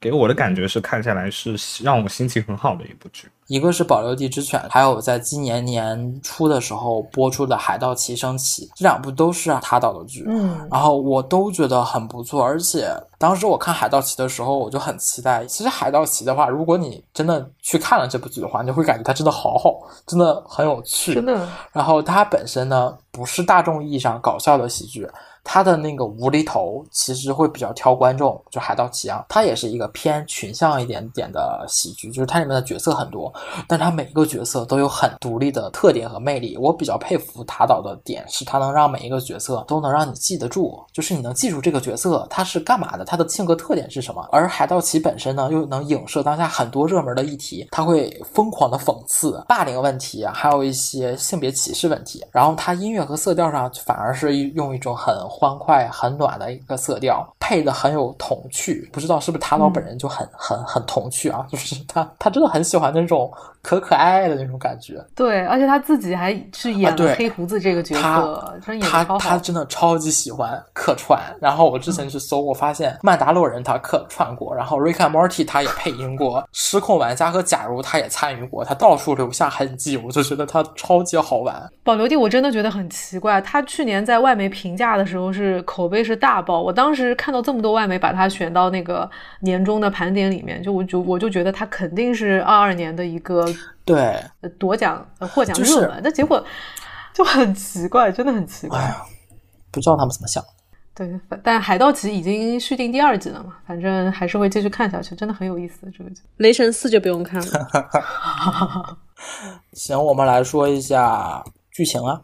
给我的感觉是看下来是让我心情很好的一部剧。一个是《保留地之犬》，还有在今年年初的时候播出的《海盗旗升起》，这两部都是他导的剧，嗯，然后我都觉得很不错，而且当时我看《海盗旗》的时候，我就很期待。其实《海盗旗》的话，如果你真的去看了这部剧的话，你会感觉它真的好好，真的很有趣。真的。然后它本身呢，不是大众意义上搞笑的喜剧。他的那个无厘头其实会比较挑观众，就海盗旗啊，它也是一个偏群像一点点的喜剧，就是它里面的角色很多，但它每一个角色都有很独立的特点和魅力。我比较佩服塔导的点是，他能让每一个角色都能让你记得住，就是你能记住这个角色他是干嘛的，他的性格特点是什么。而海盗旗本身呢，又能影射当下很多热门的议题，他会疯狂的讽刺霸凌问题，还有一些性别歧视问题。然后他音乐和色调上反而是用一种很。欢快很暖的一个色调，配的很有童趣，不知道是不是塔老本人就很很很童趣啊？就是他他真的很喜欢那种可可爱爱的那种感觉。对，而且他自己还是演了黑胡子这个角色，真演他他真的超级喜欢客串。然后我之前去搜，我发现曼达洛人他客串过，然后 Rika Morty 他也配音过，失控玩家和假如他也参与过，他到处留下痕迹，我就觉得他超级好玩。保留地我真的觉得很奇怪，他去年在外媒评价的时候。是口碑是大爆，我当时看到这么多外媒把他选到那个年终的盘点里面，就我就我就觉得他肯定是二二年的一个对夺奖获奖热门，但结果就很奇怪，真的很奇怪。哎呀，不知道他们怎么想。对，但《海盗旗》已经续订第二季了嘛，反正还是会继续看下去，真的很有意思。这个《雷神四》就不用看了。行，我们来说一下剧情啊，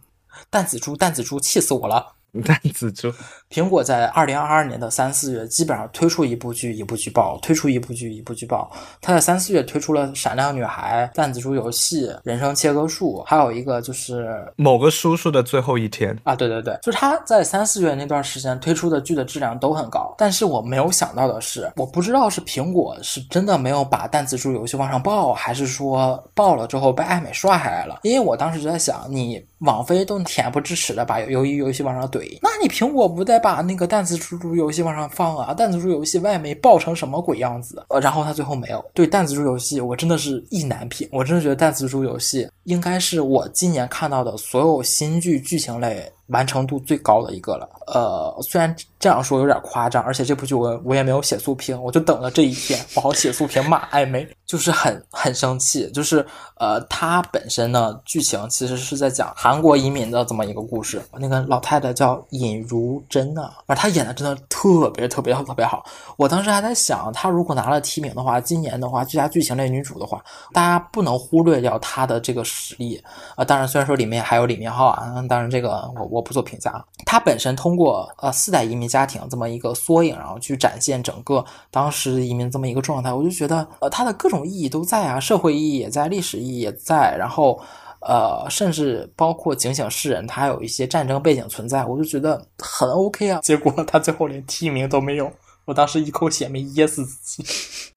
弹子猪，弹子猪，气死我了。弹子猪，苹果在二零二二年的三四月基本上推出一部剧一部剧爆，推出一部剧一部剧爆。它在三四月推出了《闪亮女孩》、弹子猪游戏、人生切割术，还有一个就是某个叔叔的最后一天啊，对对对，就是他在三四月那段时间推出的剧的质量都很高。但是我没有想到的是，我不知道是苹果是真的没有把弹子猪游戏往上报，还是说爆了之后被爱美刷下来了。因为我当时就在想，你网飞都恬不知耻的把鱿鱼游戏往上怼。那你苹果不把那个弹子猪游戏往上放啊？弹子猪游戏外媒爆成什么鬼样子？呃，然后他最后没有。对弹子猪游戏，我真的是意难平。我真的觉得弹子猪游戏应该是我今年看到的所有新剧剧情类。完成度最高的一个了，呃，虽然这样说有点夸张，而且这部剧我我也没有写速评，我就等了这一天，我好写速评骂艾美，就是很很生气，就是呃，它本身呢剧情其实是在讲韩国移民的这么一个故事，那个老太太叫尹如珍啊，而她演的真的特别特别特别好，我当时还在想，她如果拿了提名的话，今年的话最佳剧情类女主的话，大家不能忽略掉她的这个实力。啊，当然虽然说里面还有李明浩啊，当然这个。我我不做评价。他本身通过呃四代移民家庭这么一个缩影，然后去展现整个当时移民这么一个状态，我就觉得呃它的各种意义都在啊，社会意义也在，历史意义也在，然后呃甚至包括警醒世人，他还有一些战争背景存在，我就觉得很 OK 啊。结果他最后连提名都没有，我当时一口血没噎死自己。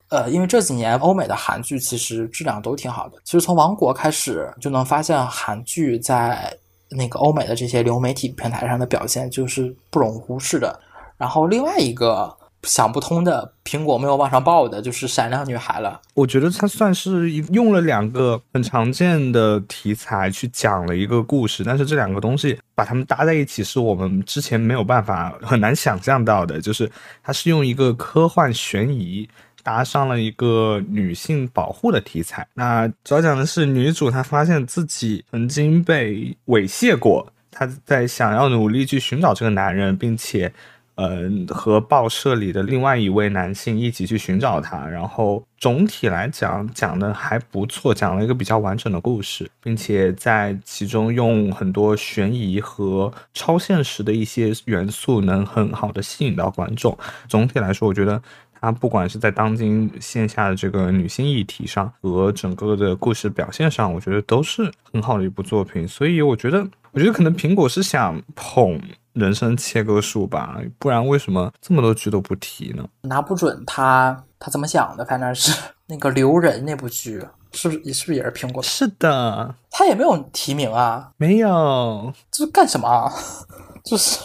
呃，因为这几年欧美的韩剧其实质量都挺好的，其实从王国开始就能发现韩剧在。那个欧美的这些流媒体平台上的表现就是不容忽视的。然后另外一个想不通的，苹果没有往上报的，就是《闪亮女孩》了。我觉得它算是用了两个很常见的题材去讲了一个故事，但是这两个东西把它们搭在一起，是我们之前没有办法很难想象到的。就是它是用一个科幻悬疑。搭上了一个女性保护的题材。那主要讲的是女主她发现自己曾经被猥亵过，她在想要努力去寻找这个男人，并且，呃，和报社里的另外一位男性一起去寻找他。然后总体来讲讲的还不错，讲了一个比较完整的故事，并且在其中用很多悬疑和超现实的一些元素，能很好的吸引到观众。总体来说，我觉得。它不管是在当今线下的这个女性议题上，和整个的故事表现上，我觉得都是很好的一部作品。所以我觉得，我觉得可能苹果是想捧人生切割术吧，不然为什么这么多剧都不提呢？拿不准他他怎么想的，反正是那个留人那部剧，是不是是不是也是苹果？是的，他也没有提名啊，没有，这是干什么？就是。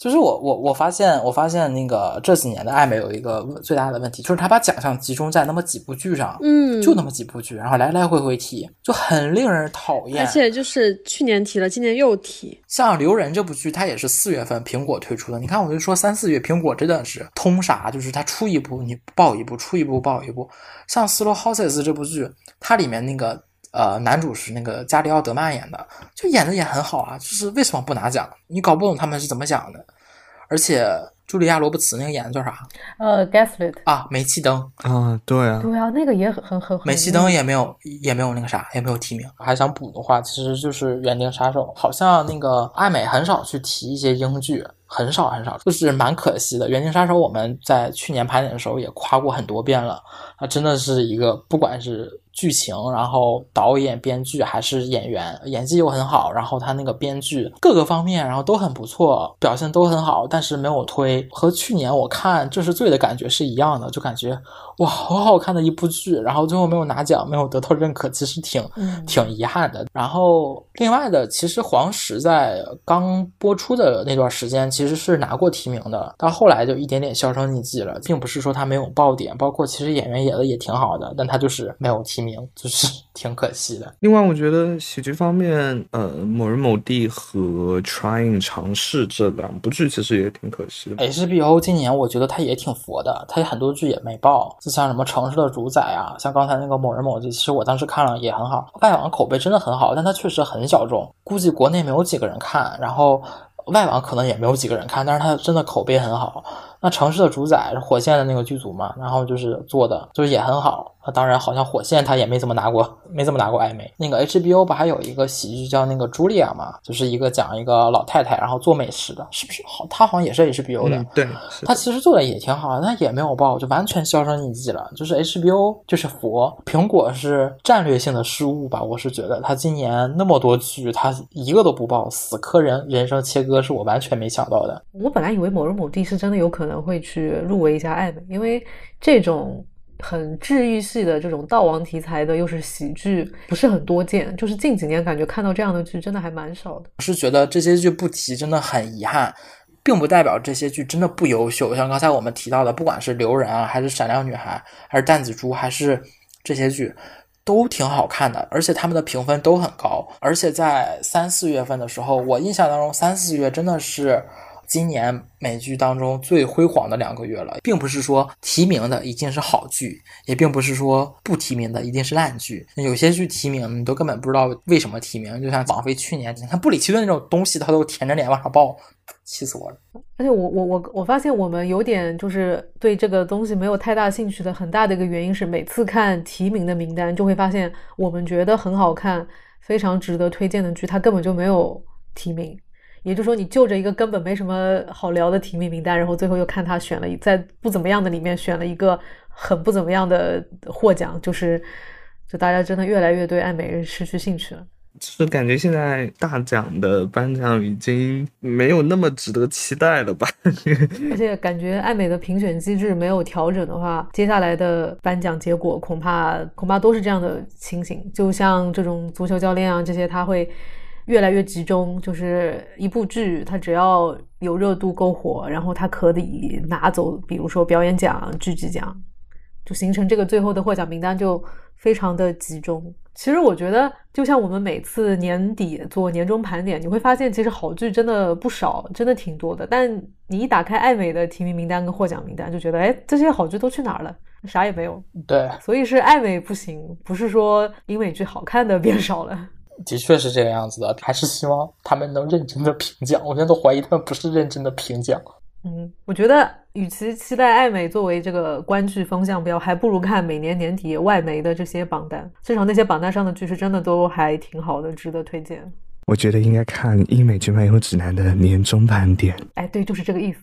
就是我我我发现我发现那个这几年的爱美有一个最大的问题，就是他把奖项集中在那么几部剧上，嗯就那么几部剧，然后来来回回提，就很令人讨厌。而且就是去年提了，今年又提，像《留人》这部剧，它也是四月份苹果推出的。你看，我就说三四月苹果真的是通杀，就是它出一部你爆一部，出一部爆一部。像《Slow Horses》这部剧，它里面那个呃男主是那个加里奥德曼演的，就演的也很好啊。就是为什么不拿奖？你搞不懂他们是怎么想的。而且茱莉亚·罗伯茨那个演的叫啥呃，Gaslit，啊？煤气灯，啊，对啊，对啊，那个也很很很。煤气灯也没有也没有那个啥，也没有提名。还想补的话，其实就是《园丁杀手》，好像那个艾美很少去提一些英剧，很少很少，就是蛮可惜的。《园丁杀手》我们在去年盘点的时候也夸过很多遍了，它真的是一个不管是剧情，然后导演、编剧还是演员，演技又很好，然后他那个编剧各个方面，然后都很不错，表现都很好，但是没有推。和去年我看《这是罪》的感觉是一样的，就感觉哇，好好看的一部剧，然后最后没有拿奖，没有得到认可，其实挺、嗯挺遗憾的。然后另外的，其实黄石在刚播出的那段时间其实是拿过提名的，到后来就一点点销声匿迹了，并不是说他没有爆点，包括其实演员演的也挺好的，但他就是没有提名，就是 挺可惜的。另外，我觉得喜剧方面，呃，某人某地和 Trying 尝试这两部剧其实也挺可惜的。HBO 今年我觉得它也挺佛的，他很多剧也没爆，就像什么城市的主宰啊，像刚才那个某人某地，其实我当时看了也很好，外网口碑真的很好，但它确实很小众，估计国内没有几个人看，然后外网可能也没有几个人看，但是它真的口碑很好。那城市的主宰是火线的那个剧组嘛，然后就是做的就是也很好。那当然，好像火线他也没怎么拿过，没怎么拿过艾美。那个 HBO 不还有一个喜剧叫那个茱莉亚嘛，就是一个讲一个老太太然后做美食的，是不是？好，他好像也是 HBO 的。嗯，对，是他其实做的也挺好，但也没有爆，就完全销声匿迹了。就是 HBO 就是佛，苹果是战略性的失误吧？我是觉得他今年那么多剧，他一个都不爆，死磕人人生切割是我完全没想到的。我本来以为某人某地是真的有可能会去入围一下艾美，因为这种很治愈系的这种悼亡题材的，又是喜剧，不是很多见。就是近几年感觉看到这样的剧真的还蛮少的。我是觉得这些剧不提真的很遗憾，并不代表这些剧真的不优秀。像刚才我们提到的，不管是《留人》啊，还是《闪亮女孩》，还是《弹子猪》，还是这些剧。都挺好看的，而且他们的评分都很高。而且在三四月份的时候，我印象当中三四月真的是今年美剧当中最辉煌的两个月了，并不是说提名的一定是好剧，也并不是说不提名的一定是烂剧。有些剧提名你都根本不知道为什么提名，就像王菲去年，你看布里奇顿那种东西，他都舔着脸往上报，气死我了。而且我我我我发现我们有点就是对这个东西没有太大兴趣的很大的一个原因是，每次看提名的名单，就会发现我们觉得很好看、非常值得推荐的剧，它根本就没有提名。也就是说，你就着一个根本没什么好聊的提名名单，然后最后又看他选了一在不怎么样的里面选了一个很不怎么样的获奖，就是就大家真的越来越对爱美人失去兴趣了。就是感觉现在大奖的颁奖已经没有那么值得期待了吧？而且感觉爱美的评选机制没有调整的话，接下来的颁奖结果恐怕恐怕都是这样的情形。就像这种足球教练啊这些，他会越来越集中，就是一部剧，它只要有热度够火，然后它可以拿走，比如说表演奖、剧集奖，就形成这个最后的获奖名单就非常的集中。其实我觉得，就像我们每次年底做年终盘点，你会发现其实好剧真的不少，真的挺多的。但你一打开爱美的提名名单跟获奖名单，就觉得，哎，这些好剧都去哪儿了？啥也没有。对，所以是爱美不行，不是说英美剧好看的变少了。的确是这个样子的，还是希望他们能认真的评奖。我现在都怀疑他们不是认真的评奖。嗯，我觉得与其期待爱美作为这个观剧风向标，还不如看每年年底外媒的这些榜单，至少那些榜单上的剧是真的都还挺好的，值得推荐。我觉得应该看英美剧漫游指南的年终盘点。哎，对，就是这个意思。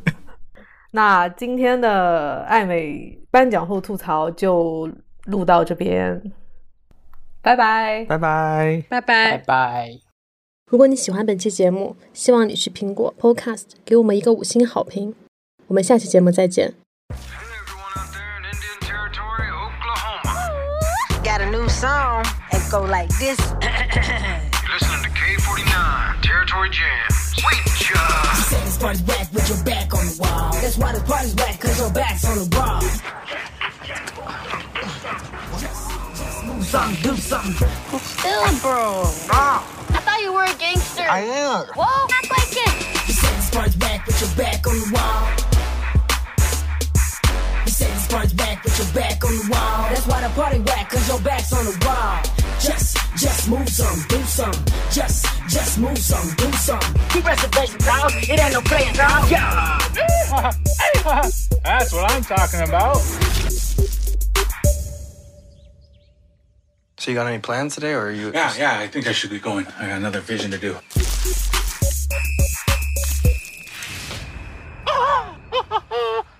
那今天的爱美颁奖后吐槽就录到这边，拜拜。拜拜。拜拜拜。拜。如果你喜欢本期节目，希望你去苹果 Podcast 给我们一个五星好评。我们下期节目再见。everyone out there in Indian Territory, Oklahoma. Got a new song. It go like this. You're listening to K49 Territory Jam. Sweet Say this party's whack with your back on the wall. That's why this party's whack, cause your back's on the wall. Move something, do something. Still, bro. I thought you were a gangster. I am. Whoa, act like it. You say this party's back with your back on the wall. You say this party's back with your back on the wall. That's why the party whack, cause your back's on the wall. Just, just move some, do some. Just, just move some, do some. Keep reservations out, it ain't no playing now. Yeah. That's what I'm talking about. So you got any plans today, or are you? Yeah, yeah. I think I should be going. I got another vision to do.